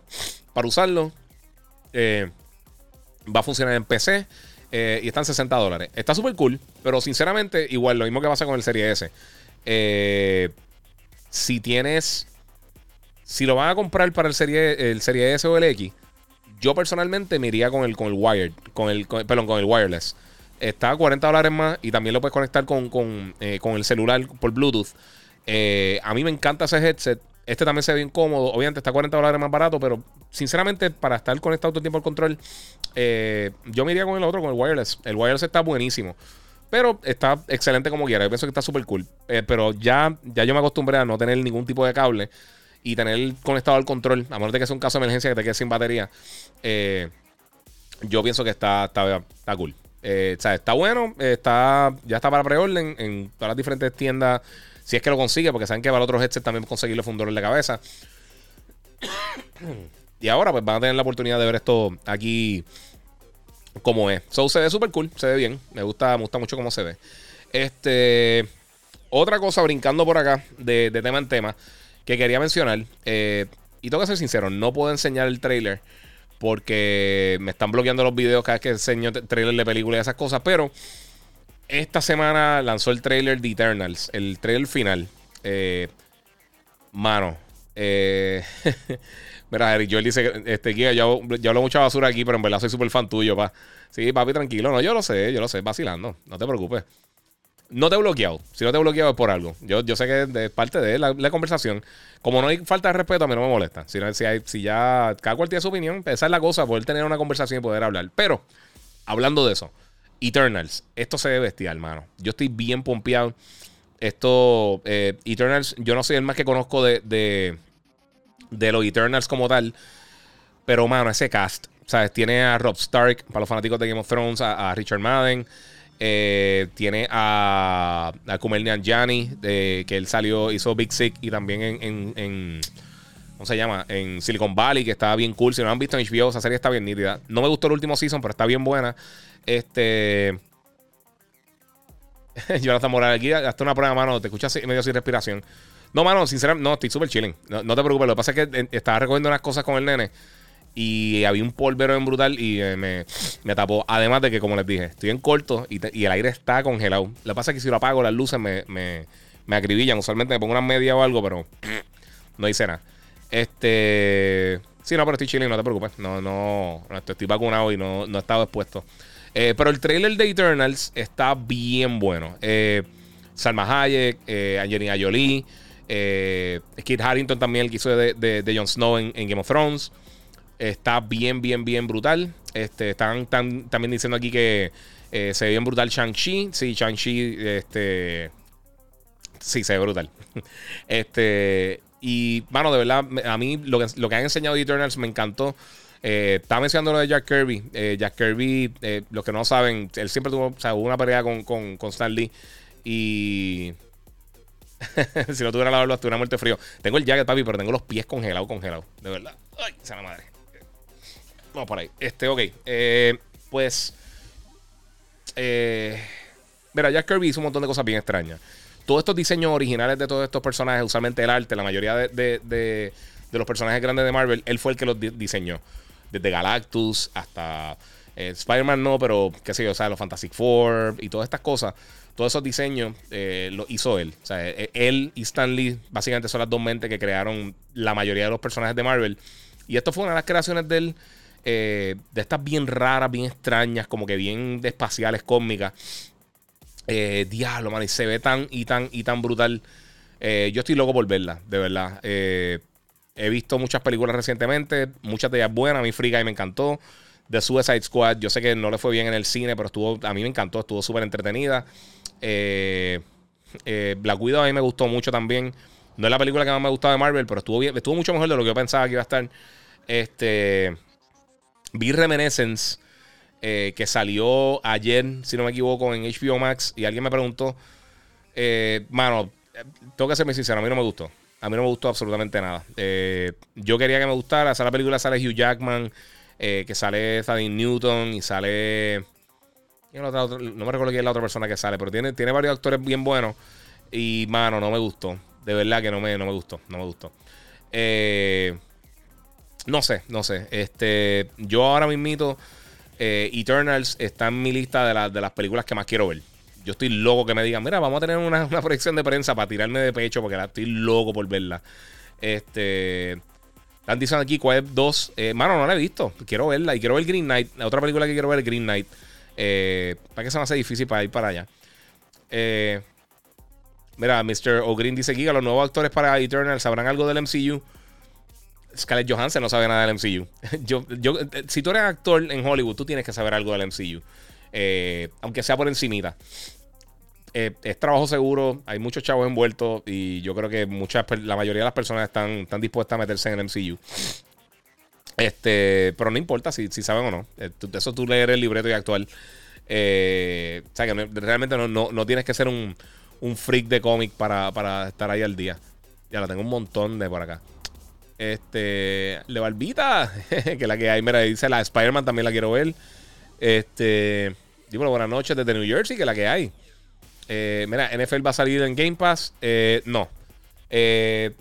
para usarlo. Eh, va a funcionar en PC y está en 60 dólares. Está súper cool, pero sinceramente, igual lo mismo que pasa con el Serie S. si tienes si lo van a comprar para el Serie, el serie S o el X, yo personalmente me iría con el, con el wired, con el, perdón, con el wireless. Está a 40 dólares más y también lo puedes conectar con, eh, el celular por Bluetooth. Eh, a mí me encanta ese headset. Este también se ve bien cómodo. Obviamente está a 40 dólares más barato, pero sinceramente, para estar conectado todo el tiempo al control, eh, yo me iría con el otro, con el wireless. El wireless está buenísimo. Pero está excelente como quiera. Yo pienso que está súper cool. pero ya, ya yo me acostumbré a no tener ningún tipo de cable y tener conectado al control, a menos de que sea un caso de emergencia que te quedes sin batería, eh, yo pienso que está, está, cool. Eh, o sea, está bueno, está, ya está para preorden en todas las diferentes tiendas. Si es que lo consigue, porque saben que para otros headsets también conseguirlo fue un dolor de cabeza. Y ahora pues van a tener la oportunidad de ver esto aquí como es. So se ve súper cool, se ve bien. Me gusta, me gusta mucho cómo se ve. Este. Otra cosa, brincando por acá, de tema en tema que quería mencionar. Eh, y tengo que ser sincero, no puedo enseñar el trailer porque me están bloqueando los videos cada vez que enseño trailer de películas y esas cosas. Pero esta semana lanzó el trailer de Eternals, el trailer final. Eh, mano, Eh, [LAUGHS] mira, Eric Joel dice este, yo, yo hablo mucha basura aquí, pero en verdad soy súper fan tuyo, pa. Sí, papi, tranquilo. No, yo lo sé, yo lo sé, vacilando. No te preocupes. No te he bloqueado. Si no te he bloqueado es por algo. Yo, yo sé que es parte de la, conversación. Como no hay falta de respeto, a mí no me molesta. Si, si, hay, si ya cada cual tiene su opinión, esa es la cosa, poder tener una conversación y poder hablar. Pero, hablando de eso, Eternals, esto se ve bestial, hermano. Yo estoy bien pompeado. Esto, eh, Eternals, yo no soy el más que conozco de, de, de los Eternals como tal. Pero, mano, ese cast, ¿sabes? Tiene a Rob Stark, para los fanáticos de Game of Thrones, a, Richard Madden. Eh, tiene a, a Kumail Nanjiani, que él salió, hizo Big Sick y también en, en, ¿cómo se llama? En Silicon Valley, que estaba bien cool. Si no han visto en HBO, esa serie está bien nítida. No me gustó el último season, pero está bien buena. Este. [LAUGHS] Jonathan Morales aquí, hasta una prueba, mano. Te escuchas medio sin respiración. No, mano, sinceramente, no, estoy súper chilling. No, te preocupes. Lo que pasa es que eh, estaba recogiendo unas cosas con el nene y había un polvero en brutal y eh, me, me, tapó. Además de que, como les dije, estoy en corto y, y, el aire está congelado. Lo que pasa es que si lo apago, las luces me, me, me acribillan. Usualmente me pongo una media o algo, pero [CLEARS THROAT] no hice nada. Este. Sí, no, pero estoy chilling, no te preocupes. No, no, no estoy vacunado y no, no he estado expuesto. Eh, pero el trailer de Eternals está bien bueno. Salma Hayek, Angelina Jolie, eh, Harrington también, el que hizo de, Jon Snow en, Game of Thrones. Está bien, bien, bien brutal. Este, están, también diciendo aquí que se ve bien brutal Shang-Chi. Sí, Shang-Chi, este. Sí, se ve brutal. [LAUGHS] este. Y, mano, de verdad, a mí lo que, lo que han enseñado de Eternals me encantó. Eh, estaba mencionando lo de Jack Kirby. Eh, Jack Kirby, eh, los que no saben, él siempre tuvo una pelea con, con, con Stan Lee. Y. [LAUGHS] si no tuviera la barba, estuviera muerto frío. Tengo el jacket, papi, pero tengo los pies congelados, congelados. De verdad. Ay, esa la madre. Vamos por ahí. Este, ok. pues. mira, Jack Kirby hizo un montón de cosas bien extrañas. Todos estos diseños originales de todos estos personajes, usualmente el arte, la mayoría de, de, de los personajes grandes de Marvel, él fue el que los diseñó desde Galactus hasta eh, Spider-Man no, pero qué sé yo, o sea, los Fantastic Four y todas estas cosas, todos esos diseños eh, los hizo él. O sea, e-, él y Stan Lee básicamente son las dos mentes que crearon la mayoría de los personajes de Marvel. Y esto fue una de las creaciones de él, eh, de estas bien raras, bien extrañas, como que bien espaciales, cósmicas. diablo, man, y se ve tan y tan y tan brutal. yo estoy loco por verla, de verdad. He visto muchas películas recientemente, muchas de ellas buenas. A mí Free Guy me encantó. The Suicide Squad, yo sé que no le fue bien en el cine, pero estuvo, a mí me encantó, estuvo súper entretenida. Eh, eh, Black Widow a mí me gustó mucho también. No es la película que más me gustado de Marvel, pero estuvo bien, estuvo mucho mejor de lo que yo pensaba que iba a estar. Este, vi Reminiscence, eh, que salió ayer, si no me equivoco, en HBO Max, y alguien me preguntó, mano, tengo que serme sincero, a mí no me gustó. A mí no me gustó absolutamente nada. Eh, yo quería que me gustara. Esa la película sale Hugh Jackman, eh, que sale Thaddeus Newton y sale. no me recuerdo quién es la otra persona que sale, pero tiene, tiene varios actores bien buenos. Y, mano, no me gustó. De verdad que no me, no me gustó. No me gustó. Eh, no sé, no sé. Este, yo ahora mismito, Eternals está en mi lista de, de las películas que más quiero ver yo estoy loco que me digan, mira, vamos a tener una, [LAUGHS] proyección de prensa para tirarme de pecho porque la estoy loco por verla. Este. Están diciendo aquí Web 2. Eh, mano, no la he visto. Quiero verla. Y quiero ver Green Knight. La otra película que quiero ver es Green Knight. Eh, para que se me hace difícil para ir para allá. Eh, mira, Mr. O'Green dice que los nuevos actores para Eternal sabrán algo del MCU. Scarlett Johansson no sabe nada del MCU. [LAUGHS] yo, yo, si tú eres actor en Hollywood, tú tienes que saber algo del MCU. Eh, aunque sea por encimita. Eh, es trabajo seguro, hay muchos chavos envueltos y yo creo que muchas, la mayoría de las personas están, están dispuestas a meterse en el MCU. Este, pero no importa si, si saben o no. Eh, eso tú leer el libreto y actual. o sea que realmente no, no, tienes que ser un, un freak de cómic para, para, estar ahí al día. Ya la tengo un montón de por acá. Este, Le Barbita, [LAUGHS] que la que hay, mira, dice la Spider-Man también la quiero ver. Este, Dímelo, buenas noches desde New Jersey, que la que hay. Eh, mira, NFL va a salir en Game Pass. Eh, no. Eh,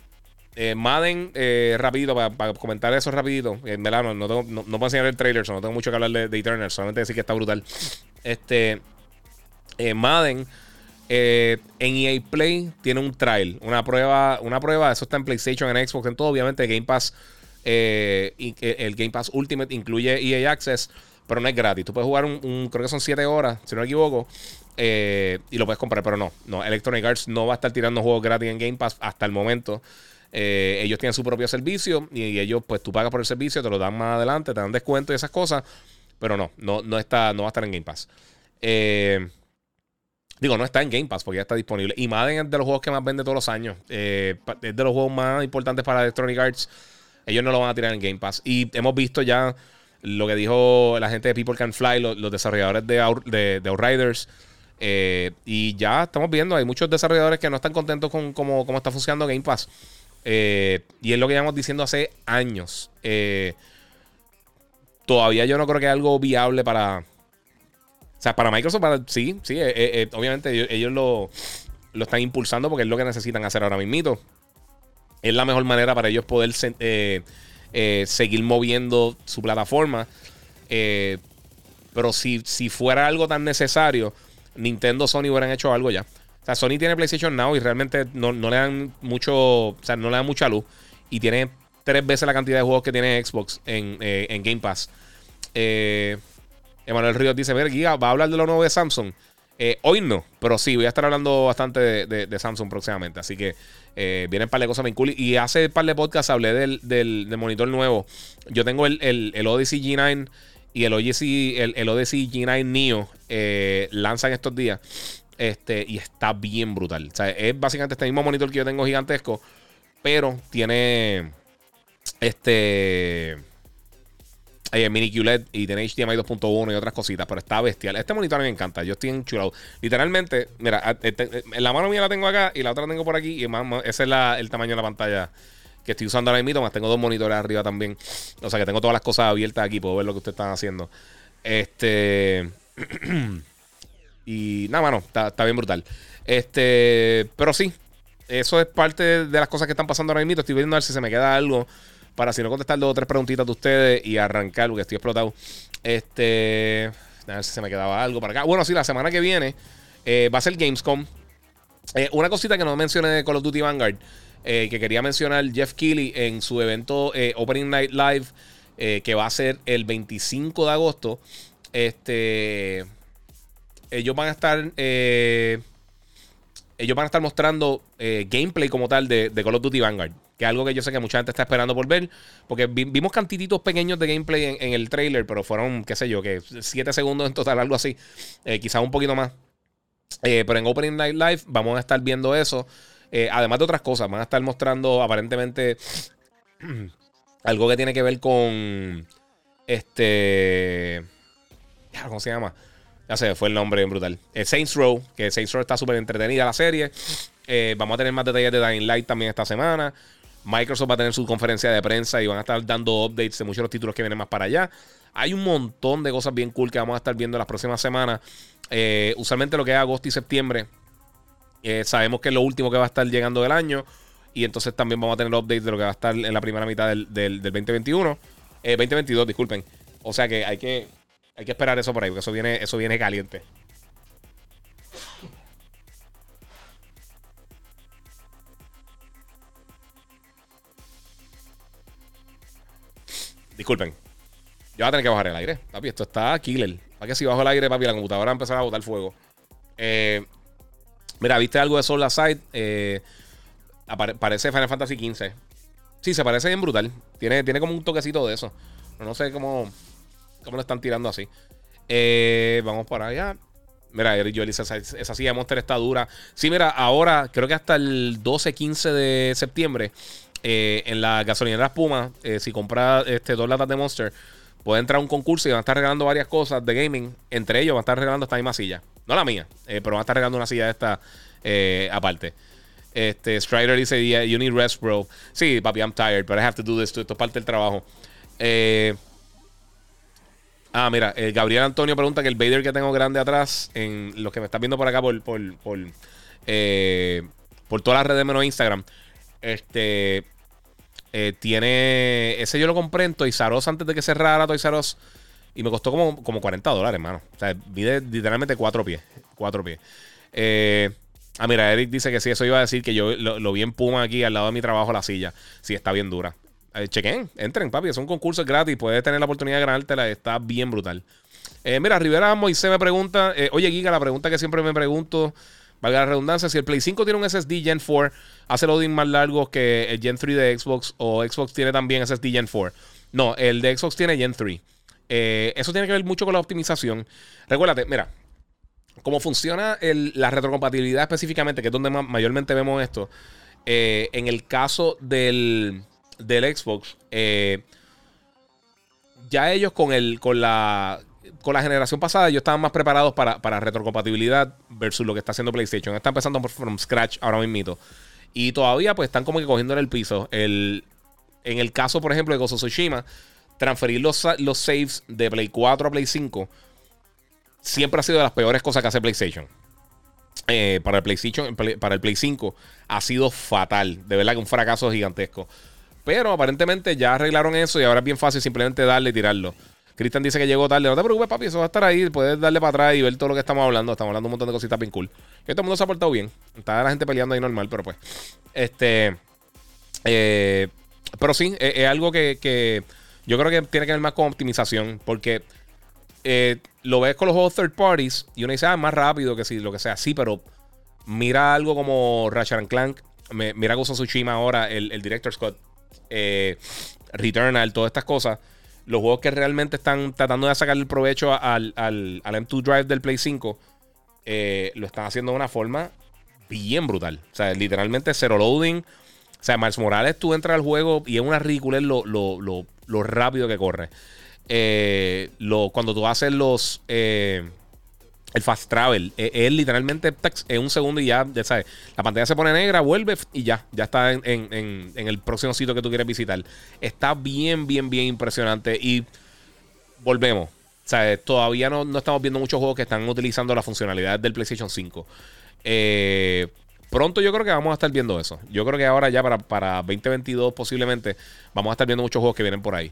Madden, rapidito, para, comentar eso rapidito. En no, no, no, puedo enseñar el trailer, no tengo mucho que hablar de, de Eternal, solamente decir que está brutal. Este, Madden en EA Play tiene un trial, una prueba, una prueba, eso está en PlayStation, en Xbox, en todo, obviamente Game Pass, el Game Pass Ultimate incluye EA Access, pero no es gratis. Tú puedes jugar un, creo que son 7 horas, si no me equivoco, y lo puedes comprar, pero no, no, Electronic Arts no va a estar tirando juegos gratis en Game Pass hasta el momento. Eh, ellos tienen su propio servicio y, ellos, pues tú pagas por el servicio, te lo dan más adelante, te dan descuento y esas cosas. Pero no, no, no, está, no va a estar en Game Pass. Eh, digo, no está en Game Pass porque ya está disponible. Y Madden es de los juegos que más vende todos los años. Eh, es de los juegos más importantes para Electronic Arts. Ellos no lo van a tirar en Game Pass. Y hemos visto ya lo que dijo la gente de People Can Fly, los, desarrolladores de, de, Outriders. Y ya estamos viendo, hay muchos desarrolladores que no están contentos con cómo, cómo está funcionando Game Pass. Eh, y es lo que llevamos diciendo hace años. Eh, todavía yo no creo que es algo viable para. O sea, para Microsoft, sí, sí, eh, obviamente ellos, lo, lo, están impulsando porque es lo que necesitan hacer ahora mismo. Es la mejor manera para ellos poder seguir moviendo su plataforma. pero si, si fuera algo tan necesario, Nintendo, Sony hubieran hecho algo ya. O sea, Sony tiene PlayStation Now y realmente no, le dan mucho, o sea, no le dan mucha luz. Y tiene tres veces la cantidad de juegos que tiene Xbox en, eh, Game Pass. Eh, Emanuel Ríos dice, ver, Giga, ¿va a hablar de lo nuevo de Samsung? Eh, hoy no, pero sí, voy a estar hablando bastante de, Samsung próximamente. Así que vienen un par de cosas bien cool. Y hace un par de podcasts hablé del, monitor nuevo. Yo tengo el, el, Odyssey G9 y el Odyssey, el, el Odyssey G9 Neo lanzan estos días. Este, y está bien brutal. O sea, es básicamente este mismo monitor que yo tengo gigantesco. Pero tiene. Este. Hay mini QLED y tiene HDMI 2.1 y otras cositas, pero está bestial. Este monitor me encanta, yo estoy enchulado. Literalmente, mira, este, la mano mía la tengo acá y la otra la tengo por aquí. Y ese es el tamaño de la pantalla que estoy usando ahora mismo. Más tengo dos monitores arriba también. O sea que tengo todas las cosas abiertas aquí, puedo ver lo que ustedes están haciendo. Este. [CLEARS THROAT] Y nada, mano, está, bien brutal. Este, pero sí, eso es parte de las cosas que están pasando ahora mismo. Estoy viendo a ver si se me queda algo para si no contestar dos o tres preguntitas de ustedes y arrancar, porque estoy explotado. Este, a ver si se me quedaba algo para acá. Bueno, sí, la semana que viene eh, va a ser Gamescom. Eh, una cosita que no mencioné de Call of Duty Vanguard, eh, que quería mencionar Jeff Keighley en su evento Opening Night Live, que va a ser el 25 de agosto. Este ellos van a estar. Eh, ellos van a estar mostrando eh, gameplay como tal de, Call of Duty Vanguard. Que es algo que yo sé que mucha gente está esperando por ver. Porque vimos cantititos pequeños de gameplay en, el trailer, pero fueron, qué sé yo, que 7 segundos en total, algo así. Eh, quizás un poquito más. pero en Opening Night Live vamos a estar viendo eso. Además de otras cosas, van a estar mostrando aparentemente [SNIFFS] algo que tiene que ver con. Este. ¿Cómo se llama? Ya sé, fue el nombre brutal. Eh, Saints Row, que Saints Row está súper entretenida la serie. Eh, vamos a tener más detalles de Dying Light también esta semana. Microsoft va a tener su conferencia de prensa y van a estar dando updates de muchos de los títulos que vienen más para allá. Hay un montón de cosas bien cool que vamos a estar viendo las próximas semanas. Eh, usualmente lo que es agosto y septiembre. Sabemos que es lo último que va a estar llegando del año. Y entonces también vamos a tener updates de lo que va a estar en la primera mitad del, del 2021. 2022, disculpen. O sea que hay que hay que esperar eso por ahí, porque eso viene, eso viene caliente. Disculpen. Yo voy a tener que bajar el aire. Papi, esto está killer. Para que si bajo el aire, papi, la computadora va a empezar a botar fuego. Eh, mira, ¿viste algo de Soul Aside? Eh, parece Final Fantasy XV. Sí, se parece bien brutal. Tiene, tiene como un toquecito de eso. No sé cómo. ¿Cómo lo están tirando así? Eh, vamos para allá. Mira, yo esa, esa silla de Monster está dura. Sí, mira, ahora creo que hasta el 12-15 de septiembre, eh, en la gasolinera Puma, si compras este, dos latas de Monster, puede entrar a un concurso y van a estar regalando varias cosas de gaming. Entre ellos van a estar regalando esta misma silla. No la mía, pero van a estar regalando una silla de esta aparte. Este, Strider dice, you need rest, bro. Sí, papi, I'm tired, but I have to do this. Esto es parte del trabajo. Eh, Ah, mira, eh, Gabriel Antonio pregunta que el Vader que tengo grande atrás, en los que me están viendo por acá por, por, por, eh, por todas las redes menos Instagram, este eh, tiene. Ese yo lo compré en Toys R antes de que cerrara Toys R y me costó como, como 40 dólares, hermano. O sea, mide literalmente cuatro pies. Cuatro pies. Eh, ah, mira, Eric dice que sí, eso iba a decir que yo lo, vi en Puma aquí al lado de mi trabajo, la silla. Sí, está bien dura. Eh, chequen, entren, papi. Es un concurso gratis. Puedes tener la oportunidad de ganártela. Está bien brutal. Eh, mira, Rivera Moisés me pregunta. Oye, Giga, la pregunta que siempre me pregunto. Valga la redundancia, si el Play 5 tiene un SSD Gen 4, hace loading más largo que el Gen 3 de Xbox o Xbox tiene también SSD Gen 4. No, el de Xbox tiene Gen 3. Eh, eso tiene que ver mucho con la optimización. Recuérdate, mira, cómo funciona la retrocompatibilidad específicamente, que es donde mayormente vemos esto. Eh, en el caso del, del Xbox, eh, ya ellos con, el, con, la, con la generación pasada, ellos estaban más preparados para, para retrocompatibilidad versus lo que está haciendo PlayStation. Están empezando por from scratch ahora mismo. Y todavía pues están como que cogiendo en el piso. El, en el caso, por ejemplo, de Gozo Tsushima, transferir los, los saves de Play 4 a Play 5 siempre ha sido de las peores cosas que hace PlayStation. Eh, para el PlayStation, para el Play 5 ha sido fatal. De verdad que un fracaso gigantesco. Pero aparentemente ya arreglaron eso y ahora es bien fácil simplemente darle y tirarlo. Cristian dice que llegó tarde. No te preocupes, papi, eso va a estar ahí. Puedes darle para atrás y ver todo lo que estamos hablando. Estamos hablando un montón de cositas bien cool. Que todo el mundo se ha portado bien. Está la gente peleando ahí normal, pero pues. Este. Eh, pero sí, es, algo que, yo creo que tiene que ver más con optimización. Porque eh, lo ves con los juegos third parties y uno dice, ah, más rápido que si lo que sea. Sí, pero mira algo como Ratchet Clank. mira Gozo Tsushima ahora, el, el Director Scott. Eh, Returnal, todas estas cosas. Los juegos que realmente están tratando de sacar el provecho al, al, M2 Drive del Play 5 eh, lo están haciendo de una forma bien brutal. O sea, literalmente cero loading. O sea, Miles Morales, tú entras al juego y es una ridícula lo, lo, rápido que corre. Eh, cuando tú haces los. Eh, el fast travel, es, literalmente en un segundo y ya, ya sabes, la pantalla se pone negra, vuelve y ya, ya está en, el próximo sitio que tú quieres visitar. Está bien, bien, bien impresionante y volvemos. O sea, todavía no, no estamos viendo muchos juegos que están utilizando la funcionalidad del PlayStation 5. Eh, pronto yo creo que vamos a estar viendo eso. Yo creo que ahora ya para, para 2022 posiblemente vamos a estar viendo muchos juegos que vienen por ahí.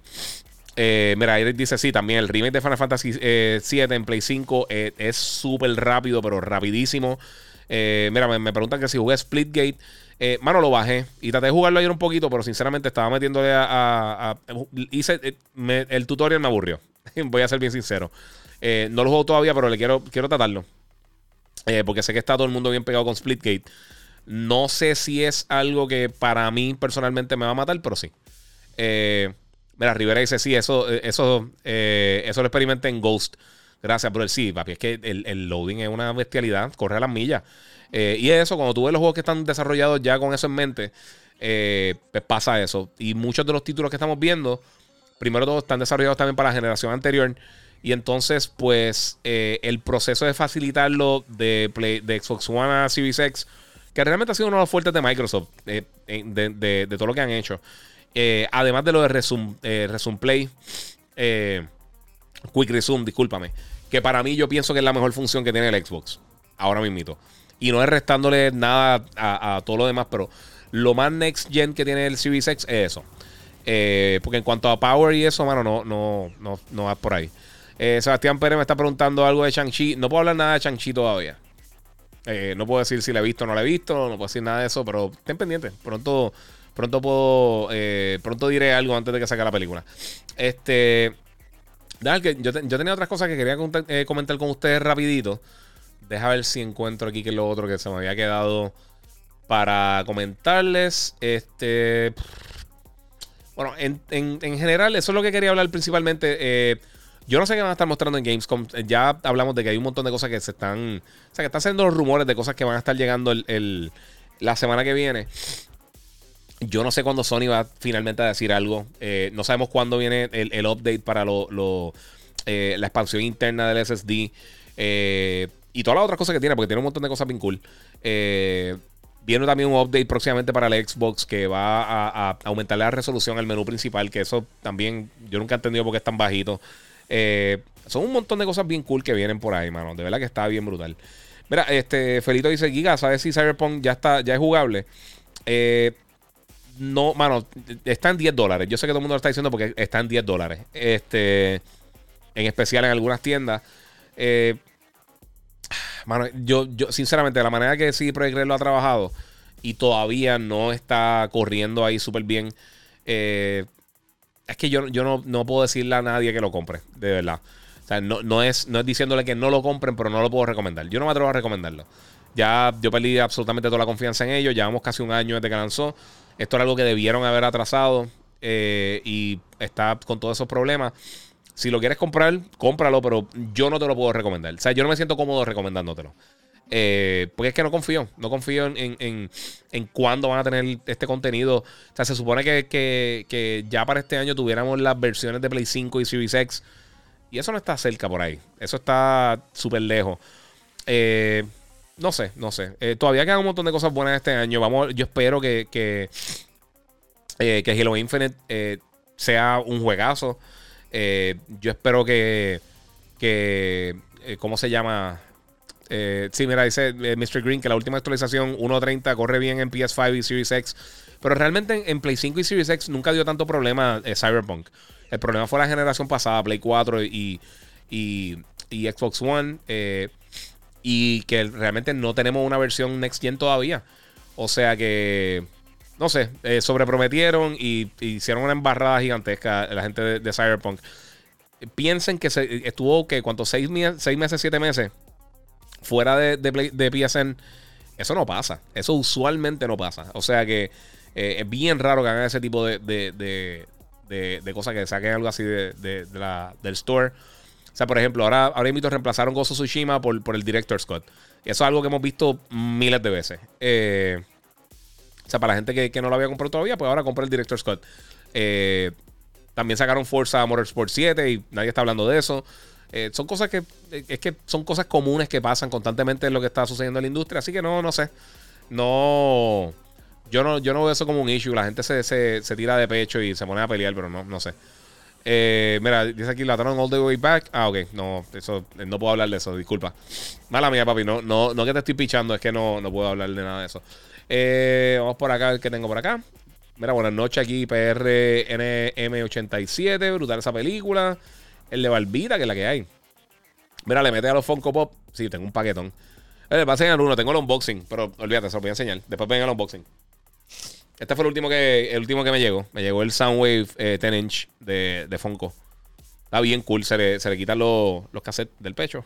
Eh, mira, Eric dice sí, también el remake de Final Fantasy eh, en Play 5 eh, es súper rápido, pero rapidísimo. mira, me, preguntan que si jugué Splitgate. mano, lo bajé y traté de jugarlo ayer un poquito, pero sinceramente estaba metiéndole a. el tutorial me aburrió. [LAUGHS] Voy a ser bien sincero. no lo juego todavía, pero le quiero, quiero tratarlo. Porque sé que está todo el mundo bien pegado con Splitgate. No sé si es algo que para mí personalmente me va a matar, pero sí. Eh. Mira, Rivera dice, sí, eso, eh, eso, eh, eso lo experimenté en Ghost. Gracias, pero sí, papi, es que el, loading es una bestialidad, corre a las millas. Eh, y eso, cuando tú ves los juegos que están desarrollados ya con eso en mente, pues pasa eso. Y muchos de los títulos que estamos viendo, primero todos están desarrollados también para la generación anterior. Y entonces, pues, el proceso de facilitarlo de, Xbox One a Series X, que realmente ha sido uno de los fuertes de Microsoft, de, de todo lo que han hecho. Eh, además de lo de Resume, eh, Play, eh, Quick Resume, discúlpame. Que para mí yo pienso que es la mejor función que tiene el Xbox. Ahora mismo. Y no es restándole nada a, todo lo demás, pero lo más next gen que tiene el Series X es eso. porque en cuanto a power y eso, mano, no, no, no, no va por ahí. Sebastián Pérez me está preguntando algo de Shang-Chi. No puedo hablar nada de Shang-Chi todavía. no puedo decir si la he visto o no la he visto. No puedo decir nada de eso, pero estén pendientes. Pronto Pronto puedo. Eh, pronto diré algo antes de que saque la película. Este. Que yo, tenía otras cosas que quería eh, comentar con ustedes rapidito. Deja ver si encuentro aquí que es lo otro que se me había quedado para comentarles. Este. Bueno, en, general, eso es lo que quería hablar principalmente. Eh, yo no sé qué van a estar mostrando en Gamescom. Ya hablamos de que hay un montón de cosas que se están. O sea, que están haciendo los rumores de cosas que van a estar llegando la semana que viene. Yo no sé cuándo Sony va finalmente a decir algo. Eh, no sabemos cuándo viene el, update para lo, eh, la expansión interna del SSD. Eh, y todas las otras cosas que tiene, porque tiene un montón de cosas bien cool. viene también un update próximamente para el Xbox que va a, aumentar la resolución al menú principal. Que eso también yo nunca he entendido por qué es tan bajito. Son un montón de cosas bien cool que vienen por ahí, mano. De verdad que está bien brutal. Mira, este Felito dice: Giga, ¿sabes si Cyberpunk ya está, ya es jugable? Eh, no, mano, está en 10 dólares. Yo sé que todo el mundo lo está diciendo porque está en 10 dólares. Este, en especial en algunas tiendas. Eh, Mano, yo, yo, sinceramente, la manera que CD Projekt Red lo ha trabajado y todavía no está corriendo ahí súper bien. Eh, es que yo, yo no, no, puedo decirle a nadie que lo compre, de verdad. O sea, no, no, es, no es diciéndole que no lo compren, pero no lo puedo recomendar. Yo no me atrevo a recomendarlo. Ya yo perdí absolutamente toda la confianza en ellos. Llevamos casi un año desde que lanzó. Esto era algo que debieron haber atrasado eh, y está con todos esos problemas. Si lo quieres comprar, cómpralo, pero yo no te lo puedo recomendar. O sea, yo no me siento cómodo recomendándotelo. Eh, porque es que no confío, no confío en, en, en, cuándo van a tener este contenido. O sea, se supone que, que, ya para este año tuviéramos las versiones de Play 5 y Series X. Y eso no está cerca por ahí. Eso está súper lejos. Eh, no sé, no sé. Eh, todavía quedan un montón de cosas buenas este año. Vamos, yo espero que, que, que Halo Infinite sea un juegazo. yo espero que, que ¿cómo se llama? Eh, sí, mira, dice eh, Mr. Green que la última actualización 1.30 corre bien en PS5 y Series X. Pero realmente en, Play 5 y Series X nunca dio tanto problema eh, Cyberpunk. El problema fue la generación pasada, Play 4 y, y, Xbox One. y que realmente no tenemos una versión Next Gen todavía. O sea que, no sé, sobreprometieron y, hicieron una embarrada gigantesca la gente de, Cyberpunk. Piensen que se, estuvo, que ¿cuántos? ¿Seis, seis meses, siete meses fuera de, de, PSN, eso no pasa. Eso usualmente no pasa. O sea que eh, es bien raro que hagan ese tipo de, de cosas que saquen algo así de, la, del store. O sea, por ejemplo, ahora, ahora invito a reemplazar a Gozo Tsushima por, por el Director Scott. Y eso es algo que hemos visto miles de veces. Eh, o sea, para la gente que, no lo había comprado todavía, pues ahora compra el Director Scott. Eh, también sacaron Forza Motorsport 7 y nadie está hablando de eso. Eh, son cosas que es que son cosas comunes que pasan constantemente en lo que está sucediendo en la industria. Así que no, no sé. No. Yo no, yo no veo eso como un issue. La gente se, se, tira de pecho y se pone a pelear, pero no, no sé. Eh, mira, dice aquí la all the way back. Ah, ok. No, eso, no puedo hablar de eso, disculpa. Mala mía, papi. No, no, no que te estoy pichando, es que no, no puedo hablar de nada de eso. Eh, vamos por acá, el que tengo por acá. Mira, buenas noches aquí, PRNM87. Brutal esa película. El de Barbita, que es la que hay. Mira, le mete a los Funko Pop. Sí, tengo un paquetón. Eh, va a enseñar uno, tengo el unboxing, pero olvídate, se lo voy a enseñar. Después venga el unboxing. Este fue el último que, el último que me llegó. Me llegó el Soundwave 10 eh, inch de, de Funko. Está bien cool. Se le, se le quitan los, los cassettes del pecho.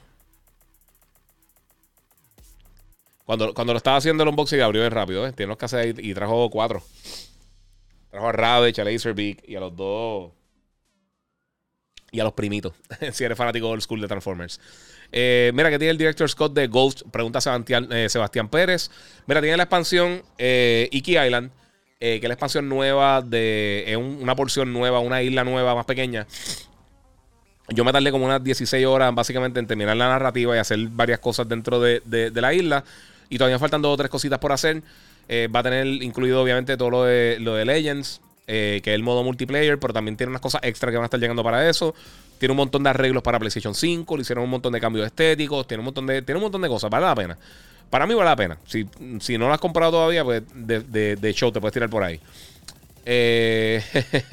Cuando, cuando lo estaba haciendo el unboxing abrió bien rápido. ¿eh? Tiene los cassettes y, trajo cuatro. Trajo a Ravage, a Laserbeak y a los dos y a los primitos, [LAUGHS] si eres fanático old school de Transformers. Eh, mira, que tiene el director Scott de Ghost? Pregunta Sebastián, eh, Sebastián Pérez. Mira, tiene la expansión eh, Iki Island, que es la expansión nueva de. una porción nueva, una isla nueva más pequeña. Yo me tardé como unas 16 horas básicamente en terminar la narrativa y hacer varias cosas dentro de, la isla. Y todavía faltan dos o tres cositas por hacer. va a tener incluido obviamente todo lo de, lo de Legends. Eh, que es el modo multiplayer, pero también tiene unas cosas extra que van a estar llegando para eso. Tiene un montón de arreglos para PlayStation 5, le hicieron un montón de cambios estéticos, tiene un montón de, tiene un montón de cosas, vale la pena. Para mí vale la pena. Si, si no lo has comprado todavía, pues de, de, show te puedes tirar por ahí. Eh,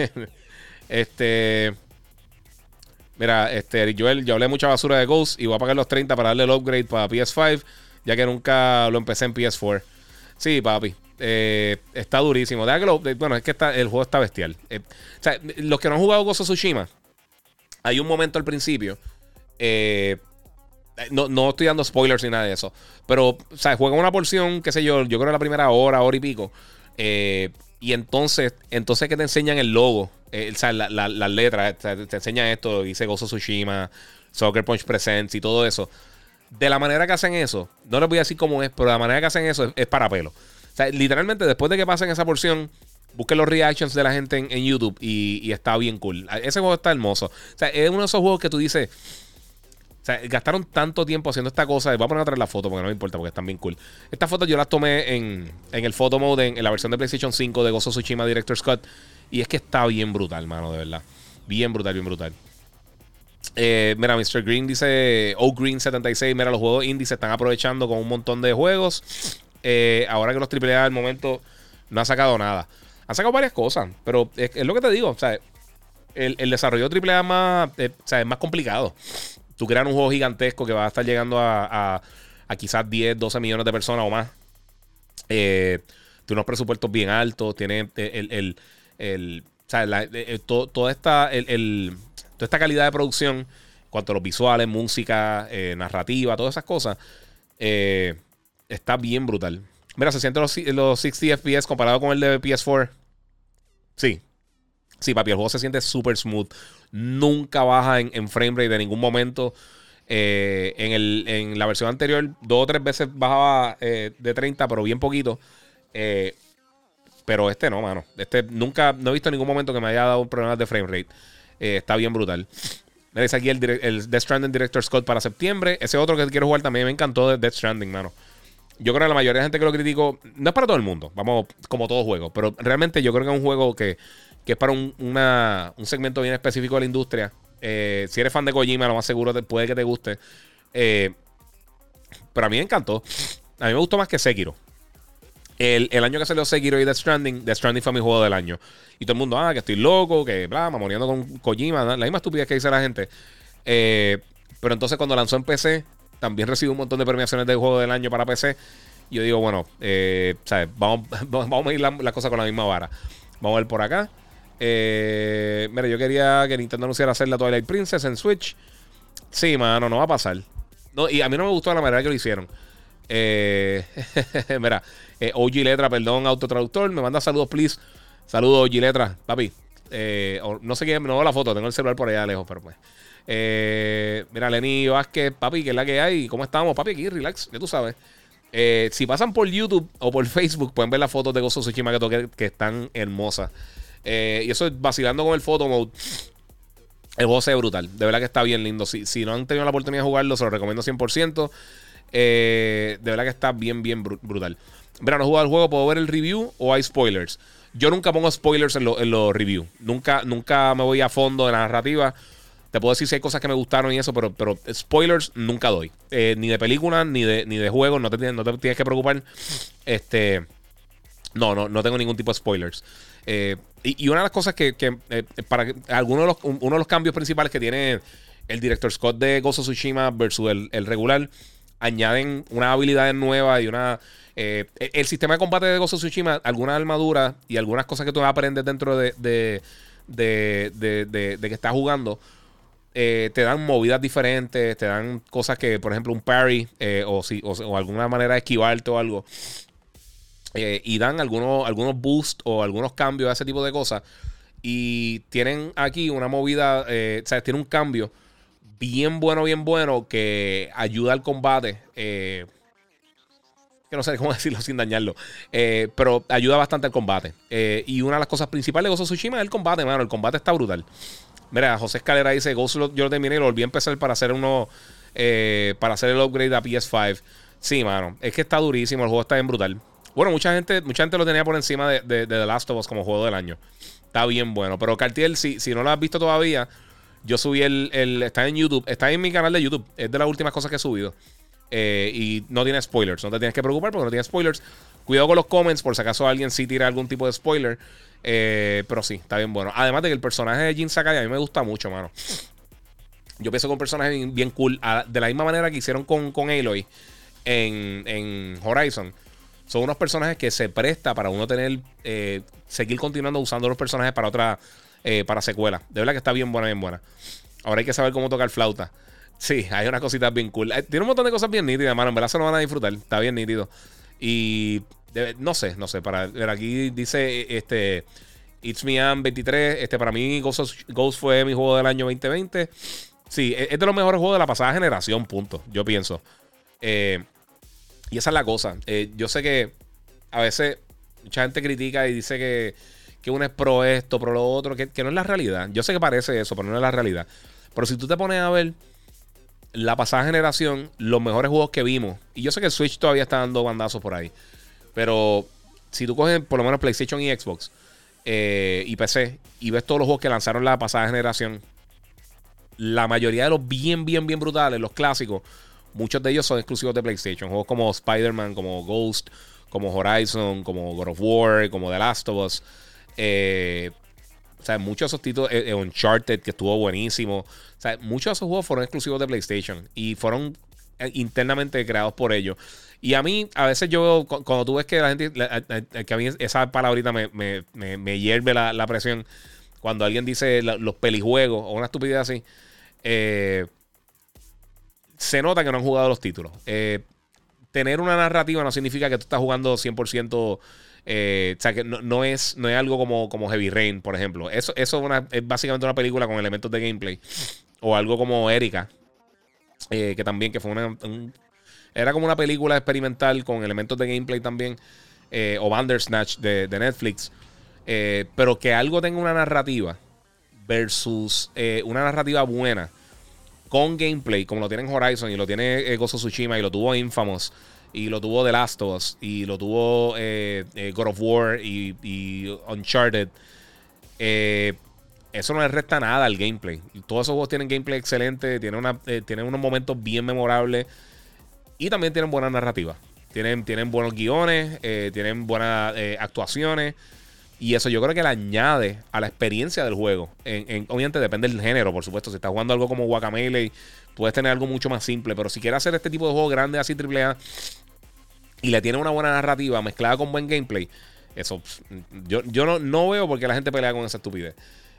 [LAUGHS] este. Mira, este, Joel, yo hablé mucha basura de Ghost y voy a pagar los 30 para darle el upgrade para PS5, ya que nunca lo empecé en PS4. Sí, papi. Eh, está durísimo. bueno, es que está, el juego está bestial. Eh, o sea, los que no han jugado Gozo Tsushima, hay un momento al principio. Eh, no, estoy dando spoilers ni nada de eso. Pero, o sea, juega una porción, qué sé yo, yo creo la primera hora, hora y pico. y entonces, entonces que te enseñan el logo, o sea, las la, letras, te, enseñan esto, dice Gozo Tsushima, Soccer Punch Presents y todo eso. De la manera que hacen eso, no les voy a decir cómo es, pero de la manera que hacen eso es para pelo. Sea, literalmente después de que pasen esa porción, busquen los reactions de la gente en, YouTube y, está bien cool. Ese juego está hermoso. O sea, es uno de esos juegos que tú dices. O sea, gastaron tanto tiempo haciendo esta cosa. Voy a poner atrás la foto porque no me importa, porque están bien cool. Estas fotos yo las tomé en, el photo mode, en, la versión de PlayStation 5 de Gozo Tsushima Director Scott. Y es que está bien brutal, mano, de verdad. Bien brutal, bien brutal. Eh, mira, Mr. Green dice, O Green 76, mira, los juegos indie se están aprovechando con un montón de juegos. Eh, ahora que los AAA al momento no han sacado nada. Han sacado varias cosas, pero es, lo que te digo. O sea, el, el desarrollo AAA más, eh, es más complicado. Tú creas un juego gigantesco que va a estar llegando a, a quizás 10, 12 millones de personas o más. Eh, tiene unos presupuestos bien altos, tiene el, el, o sea, toda, esta, el, toda esta calidad de producción, en cuanto a los visuales, música, eh, narrativa, todas esas cosas, eh, está bien brutal. Mira, se siente los, los 60 FPS comparado con el de PS4. Sí. Sí, papi, el juego se siente súper smooth. Nunca baja en, en frame rate de ningún momento. Eh, en, el, en, la versión anterior, dos o tres veces bajaba eh, de 30, pero bien poquito. Eh, pero este no, mano. Este nunca, no he visto en ningún momento que me haya dado un problema de frame rate. está bien brutal. Me dice aquí el, el, Death Stranding Director Scott para septiembre. Ese otro que quiero jugar también me encantó de Death Stranding, mano. Yo creo que la mayoría de gente que lo critico, no es para todo el mundo, vamos, como todo juego, pero realmente yo creo que es un juego que, que es para un, un segmento bien específico de la industria eh, si eres fan de Kojima, lo más seguro puede que te guste. Eh, pero a mí me encantó. A mí me gustó más que Sekiro. El, año que salió Sekiro y Death Stranding, Death Stranding fue mi juego del año. Y todo el mundo, ah, que estoy loco, que bla, muriendo con Kojima. La misma estupidez que dice la gente. Eh, pero entonces cuando lanzó en PC, también recibió un montón de premiaciones de juego del año para PC. Y yo digo, bueno, [LAUGHS] Vamos, vamos a medir las la cosas con la misma vara. Vamos a ver por acá. Eh, mira, yo quería que Nintendo anunciara hacer la Twilight Princess en Switch. Sí, mano, no va a pasar. No, y a mí no me gustó la manera que lo hicieron. Eh, [LAUGHS] mira, eh, OG Letra, perdón, autotraductor, me manda saludos, please. Saludos, OG Letra, papi. Eh, no sé quién, no veo la foto, tengo el celular por allá lejos, pero pues. Eh, mira, Lenny Vázquez, papi, ¿qué es la que hay? ¿Cómo estamos, papi? Aquí, relax, ya tú sabes. Eh, si pasan por YouTube o por Facebook, pueden ver las fotos de Gozo Tsushima que toqué, que están hermosas. Eh, y eso es vacilando con el photo mode. El juego se ve brutal. De verdad que está bien lindo. Si, si no han tenido la oportunidad de jugarlo, se lo recomiendo 100%. Eh, de verdad que está bien, bien brutal. Verá, no jugado el juego, puedo ver el review o hay spoilers. Yo nunca pongo spoilers en los reviews. Nunca, nunca me voy a fondo de la narrativa. Te puedo decir si hay cosas que me gustaron y eso, pero, pero spoilers nunca doy. Eh, ni de películas, ni de, ni de juegos. No te, no te tienes que preocupar. Este. No, no, no tengo ningún tipo de spoilers. Eh, y, una de las cosas que, eh, para algunos de uno de los cambios principales que tiene el director Scott de Ghost of Tsushima versus el, regular, añaden una habilidad nueva y una. Eh, el sistema de combate de Ghost of Tsushima, algunas armaduras y algunas cosas que tú aprendes dentro de, de, de, que estás jugando. Te dan movidas diferentes, te dan cosas que, por ejemplo, un parry o, si, o, alguna manera de esquivarte o algo. Eh, y dan algunos, algunos boosts o algunos cambios a ese tipo de cosas. Y tienen aquí una movida, eh, o sea, tiene un cambio bien bueno, bien bueno que ayuda al combate. Eh, que no sé [LAUGHS] cómo decirlo sin dañarlo. pero ayuda bastante al combate. y una de las cosas principales de of Tsushima es el combate, mano. El combate está brutal. Mira, José Escalera dice: Ghost yo lo terminé y lo volví a empezar para hacer uno. para hacer el upgrade a PS5. Sí, mano. Es que está durísimo. El juego está bien brutal. Bueno, mucha gente, mucha gente lo tenía por encima de, The Last of Us como juego del año. Está bien bueno. Pero Cartier, si, si no lo has visto todavía, yo subí el, Está en YouTube. Está en mi canal de YouTube. Es de las últimas cosas que he subido. Eh, y no tiene spoilers. No te tienes que preocupar porque no tiene spoilers. Cuidado con los comments por si acaso alguien sí tira algún tipo de spoiler. Eh, pero sí, está bien bueno. Además de que el personaje de Jin Sakai a mí me gusta mucho, mano. Yo pienso que un personaje bien, cool. de la misma manera que hicieron con, con Aloy en, en Horizon son unos personajes que se presta para uno tener, eh, seguir continuando usando los personajes para otra, eh, para secuela. De verdad que está bien buena, bien buena. Ahora hay que saber cómo tocar flauta. Sí, hay unas cositas bien cool. Tiene un montón de cosas bien nítidas, hermano. En verdad se lo van a disfrutar. Está bien nítido. Y no sé, no sé. Para aquí dice este. It's Me Am 23. Este, para mí, Ghost, fue mi juego del año 2020. Sí, es de los mejores juegos de la pasada generación, punto. Yo pienso. Eh, y esa es la cosa. Eh, yo sé que a veces mucha gente critica y dice que, que uno es pro esto, pro lo otro, que, no es la realidad. Yo sé que parece eso, pero no es la realidad. Pero si tú te pones a ver la pasada generación, los mejores juegos que vimos, y yo sé que Switch todavía está dando bandazos por ahí, pero si tú coges por lo menos PlayStation y Xbox eh, y PC y ves todos los juegos que lanzaron la pasada generación, la mayoría de los bien, bien, bien brutales, los clásicos, Muchos de ellos son exclusivos de PlayStation. Juegos como Spider-Man, como Ghost, como Horizon, como God of War, como The Last of Us. Eh, o sea, muchos de esos títulos, eh, Uncharted, que estuvo buenísimo. O sea, muchos de esos juegos fueron exclusivos de PlayStation y fueron internamente creados por ellos. Y a mí, a veces yo, cuando tú ves que la gente, que a mí esa palabrita me, me, me, hierve la, presión, cuando alguien dice los pelijuegos o una estupidez así, eh, se nota que no han jugado los títulos. Eh, tener una narrativa no significa que tú estás jugando 100%. Eh, o sea, que no, es, no es algo como, como Heavy Rain, por ejemplo. Eso, eso es, básicamente una película con elementos de gameplay. O algo como Erika, que también que fue una, era como una película experimental con elementos de gameplay también. Eh, o Bandersnatch de, de Netflix. Eh, pero que algo tenga una narrativa versus eh, una narrativa buena con gameplay, como lo tiene Horizon y lo tiene Gozo Tsushima y lo tuvo Infamous y lo tuvo The Last of Us y lo tuvo God of War y, Uncharted. eso no le resta nada al gameplay. Todos esos juegos tienen gameplay excelente, tienen, una, tienen unos momentos bien memorables. Y también tienen buena narrativa. Tienen, tienen buenos guiones, eh, tienen buenas eh, actuaciones. Y eso yo creo que le añade a la experiencia del juego. En, obviamente depende del género, por supuesto. Si estás jugando algo como Guacamele, puedes tener algo mucho más simple. Pero si quieres hacer este tipo de juegos grandes así AAA y le tiene una buena narrativa mezclada con buen gameplay, eso yo, yo no, no veo por qué la gente pelea con esa estupidez.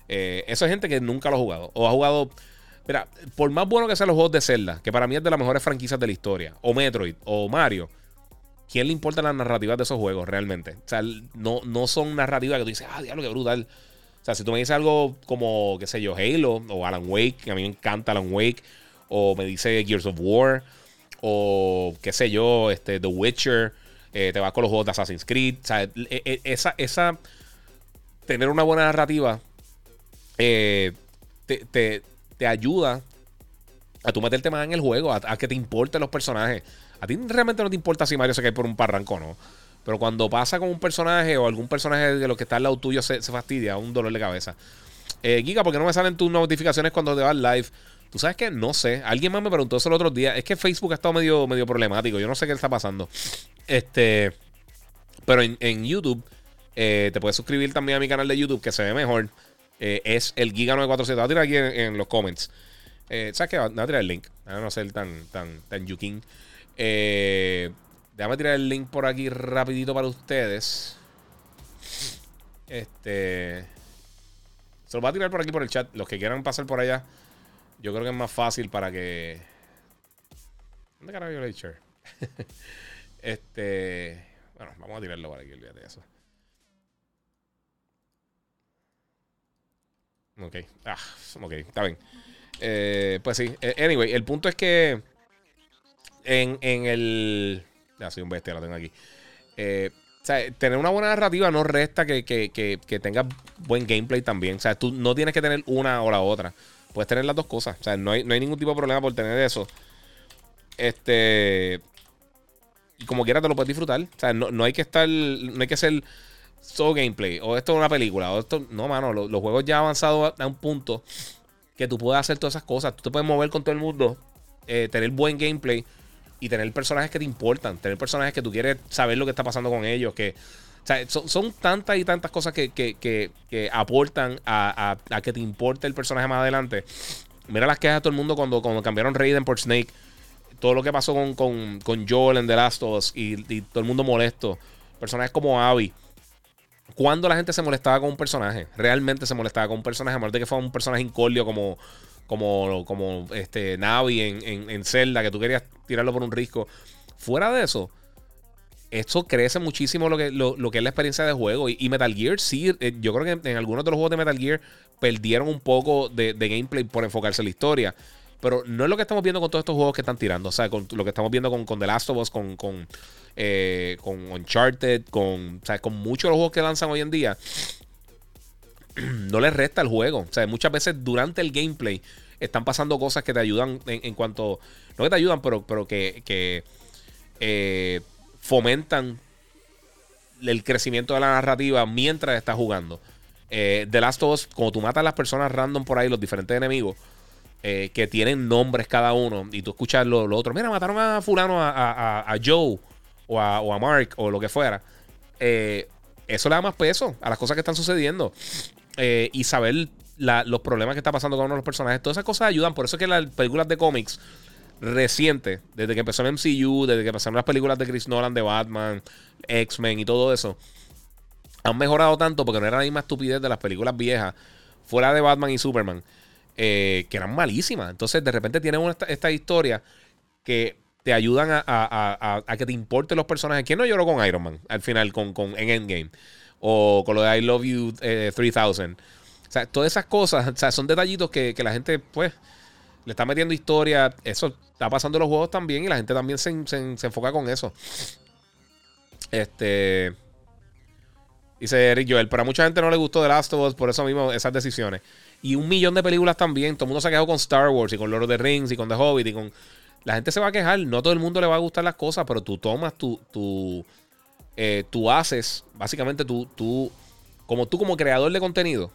Eh, eso es gente que nunca lo ha jugado. O ha jugado Mira, por más bueno que sean los juegos de Zelda, que para mí es de las mejores franquicias de la historia, o Metroid, o Mario, ¿quién le importa las narrativas de esos juegos realmente? O sea, no, no son narrativas que tú dices, ah, diablo, qué brutal. O sea, si tú me dices algo como, qué sé yo, Halo, o Alan Wake, que a mí me encanta Alan Wake, o me dice Gears of War, o qué sé yo, este, The Witcher, eh, te vas con los juegos de Assassin's Creed. O sea, e, e, esa, esa tener una buena narrativa eh, te, te ayuda a tú meterte más en el juego, a, que te importen los personajes. A ti realmente no te importa si Mario se cae por un parranco no. Pero cuando pasa con un personaje o algún personaje de los que está al lado tuyo se, fastidia, un dolor de cabeza. Eh, Giga, ¿por qué no me salen tus notificaciones cuando te vas live? Tú sabes que no sé. Alguien más me preguntó eso el otro día. Es que Facebook ha estado medio, medio problemático. Yo no sé qué está pasando. Este. Pero en, YouTube, eh, te puedes suscribir también a mi canal de YouTube que se ve mejor. Eh, es el Giga 947. Voy a tirar aquí en, los comments. Eh, ¿Sabes qué? Voy a tirar el link. A no ser tan, tan, tan yukin. Eh, déjame tirar el link por aquí rapidito para ustedes. Este. Se lo voy a tirar por aquí por el chat. Los que quieran pasar por allá. Yo creo que es más fácil para que. ¿Dónde carajo yo le [LAUGHS] este. Bueno, vamos a tirarlo por aquí, olvídate de eso. Ok. Ah, ok, está bien. Eh, pues sí. Eh, anyway, el punto es que en, en el. Ya soy un bestia, lo tengo aquí. Eh, o sea, tener una buena narrativa no resta que, que, que, tenga buen gameplay también. O sea, tú no tienes que tener una o la otra. Puedes tener las dos cosas. O sea, no hay, no hay ningún tipo de problema por tener eso. Este. Como quiera te lo puedes disfrutar. O sea, no, no hay que estar. No hay que ser solo gameplay, o esto es una película, o esto. No, mano, los, juegos ya han avanzado a, un punto que tú puedes hacer todas esas cosas. Tú te puedes mover con todo el mundo, eh, tener buen gameplay y tener personajes que te importan, tener personajes que tú quieres saber lo que está pasando con ellos, que. O sea, son, tantas y tantas cosas que, que, que, aportan a, a, que te importe el personaje más adelante. Mira las quejas de todo el mundo cuando, cuando cambiaron Raiden por Snake. Todo lo que pasó con, con, con Joel en The Last of Us y, y todo el mundo molesto. Personajes como Abby cuando la gente se molestaba con un personaje, realmente se molestaba con un personaje, a menos de que fuera un personaje incolio como, como, como este Navi en, en, Zelda, que tú querías tirarlo por un risco. Fuera de eso, esto crece muchísimo lo que, lo, que es la experiencia de juego. Y, Metal Gear, sí, eh, yo creo que en algunos de los juegos de Metal Gear perdieron un poco de, gameplay por enfocarse en la historia. Pero no es lo que estamos viendo con todos estos juegos que están tirando. O sea, con lo que estamos viendo con, con The Last of Us, con, con eh, con Uncharted, con, o sea, con muchos de los juegos que lanzan hoy en día, no les resta el juego. O sea, muchas veces durante el gameplay están pasando cosas que te ayudan en, cuanto, no que te ayudan, pero, pero que, que eh, fomentan el crecimiento de la narrativa mientras estás jugando. Eh, The Last of Us, como tú matas a las personas random por ahí, los diferentes enemigos, eh, que tienen nombres cada uno, y tú escuchas lo, otro, mira, mataron a fulano, a, Joe, o a, Mark o lo que fuera, eh, eso le da más peso a las cosas que están sucediendo. Eh, y saber los problemas que está pasando con uno de los personajes. Todas esas cosas ayudan. Por eso es que las películas de cómics reciente, desde que empezó el MCU, desde que empezaron las películas de Chris Nolan, de Batman, X-Men y todo eso, han mejorado tanto porque no era la misma estupidez de las películas viejas, fuera de Batman y Superman, eh, que eran malísimas. Entonces, de repente tienen esta, historia que te ayudan a, que te importen los personajes. ¿Quién no lloró con Iron Man al final con, en Endgame? O con lo de I Love You 3000. Eh, o sea, todas esas cosas, son detallitos que, que la gente, pues, le está metiendo historia. Eso está pasando en los juegos también y la gente también se, enfoca con eso. Este. Dice Eric Joel, pero a mucha gente no le gustó The Last of Us por eso mismo, esas decisiones. Y un millón de películas también. Todo el mundo se ha quejado con Star Wars y con Lord of the Rings y con The Hobbit y con. La gente se va a quejar. No todo el mundo le va a gustar las cosas, pero tú tomas, tú, tú, eh, tú haces, básicamente tú, tú, como tú como creador de contenido,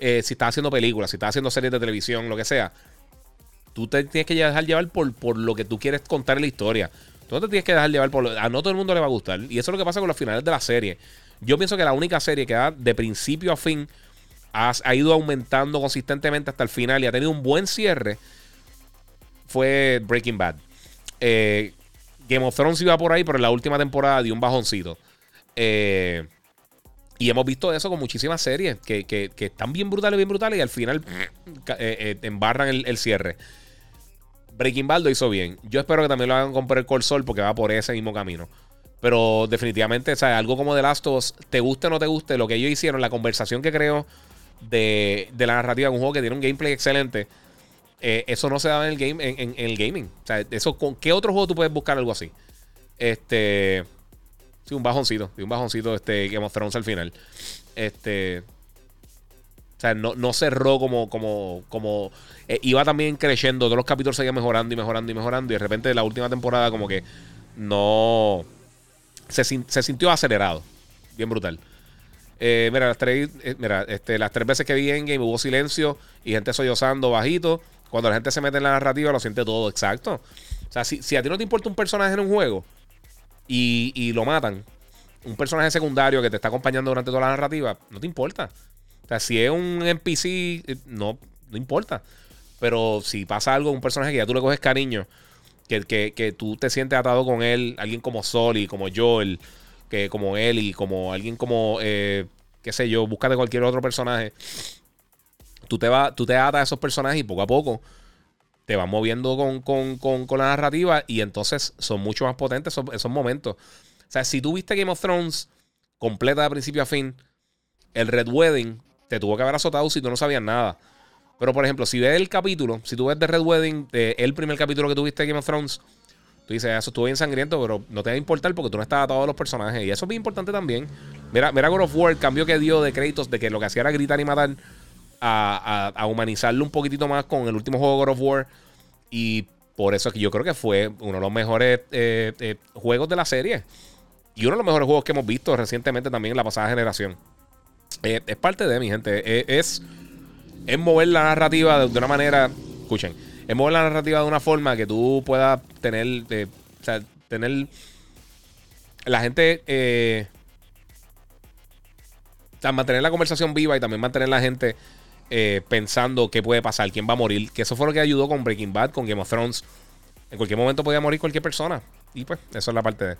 eh, si estás haciendo películas, si estás haciendo series de televisión, lo que sea, tú te tienes que dejar llevar por, por lo que tú quieres contar en la historia. Tú no te tienes que dejar llevar por lo, A no todo el mundo le va a gustar. Y eso es lo que pasa con los finales de la serie. Yo pienso que la única serie que da de principio a fin ha, ido aumentando consistentemente hasta el final y ha tenido un buen cierre fue Breaking Bad. Eh, Game of Thrones iba por ahí, pero en la última temporada dio un bajoncito. Eh, y hemos visto eso con muchísimas series que, que, están bien brutales, bien brutales y al final eh, embarran el, cierre. Breaking Bad lo hizo bien. Yo espero que también lo hagan con el Sol porque va por ese mismo camino. Pero definitivamente, sea, algo como The Last of Us, te guste o no te guste, lo que ellos hicieron, la conversación que creo de, la narrativa de un juego que tiene un gameplay excelente, eh, eso no se daba en el, game, en, el gaming. O sea, eso, ¿con qué otro juego tú puedes buscar algo así? Este. Sí, un bajoncito. un bajoncito este of Thrones al final. Este. O sea, no, cerró como. como, como eh, iba también creciendo. Todos los capítulos seguían mejorando y mejorando y mejorando. Y de repente la última temporada, como que no. Se, sintió acelerado. Bien brutal. Eh, mira, las tres, eh, mira este, las tres veces que vi en game hubo silencio y gente sollozando bajito. Cuando la gente se mete en la narrativa, lo siente todo. Exacto. O sea, si, si a ti no te importa un personaje en un juego y, lo matan, un personaje secundario que te está acompañando durante toda la narrativa, no te importa. O sea, si es un NPC, eh, no, no importa. Pero si pasa algo, un personaje que ya tú le coges cariño, que, que, tú te sientes atado con él, alguien como Soli, como Joel, que como él y como alguien como, eh, qué sé yo, busca de cualquier otro personaje. Tú te, va, tú te atas a esos personajes y poco a poco te van moviendo con, la narrativa y entonces son mucho más potentes esos, momentos. O sea, si tú viste Game of Thrones completa de principio a fin, el Red Wedding te tuvo que haber azotado si tú no sabías nada. Pero, por ejemplo, si ves el capítulo, si tú ves The Red Wedding, el primer capítulo que tuviste de Game of Thrones, tú dices, eso estuvo bien sangriento, pero no te va a importar porque tú no estás atado a los personajes. Y eso es bien importante también. Mira, mira God of War, el cambio que dio de créditos de que lo que hacía era gritar y matar a, humanizarlo un poquitito más con el último juego God of War. Y por eso es que yo creo que fue uno de los mejores eh, eh, juegos de la serie. Y uno de los mejores juegos que hemos visto recientemente también en la pasada generación. Eh, es parte de mi gente. es, es mover la narrativa de, una manera. Escuchen. Es mover la narrativa de una forma que tú puedas tener. o sea, tener. La gente. sea, mantener la conversación viva y también mantener la gente eh, pensando qué puede pasar, quién va a morir. Que eso fue lo que ayudó con Breaking Bad, con Game of Thrones. En cualquier momento podía morir cualquier persona. Y pues, eso es la parte de.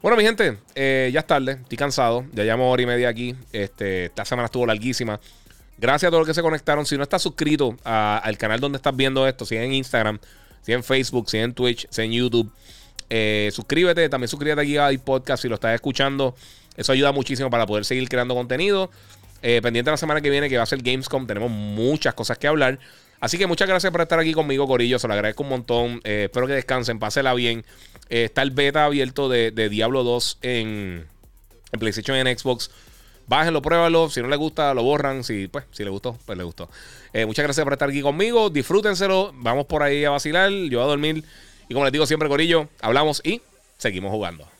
Bueno, mi gente, eh, ya es tarde, estoy cansado. Ya llevamos hora y media aquí. Este, esta semana estuvo larguísima. Gracias a todos los que se conectaron. Si no estás suscrito al canal donde estás viendo esto, si es en Instagram, si es en Facebook, si es en Twitch, si es en YouTube, eh, suscríbete. También suscríbete aquí a podcast si lo estás escuchando. Eso ayuda muchísimo para poder seguir creando contenido. Eh, pendiente la semana que viene, que va a ser Gamescom. Tenemos muchas cosas que hablar. Así que muchas gracias por estar aquí conmigo, Corillo. Se lo agradezco un montón. Eh, espero que descansen, pásela bien. Eh, está el beta abierto de, Diablo 2 en, PlayStation y en Xbox. Bájenlo, pruébalo. Si no les gusta, lo borran. Si, pues, si les gustó, pues les gustó. muchas gracias por estar aquí conmigo. Disfrútenselo. Vamos por ahí a vacilar. Yo a dormir. Y como les digo siempre, Corillo, hablamos y seguimos jugando.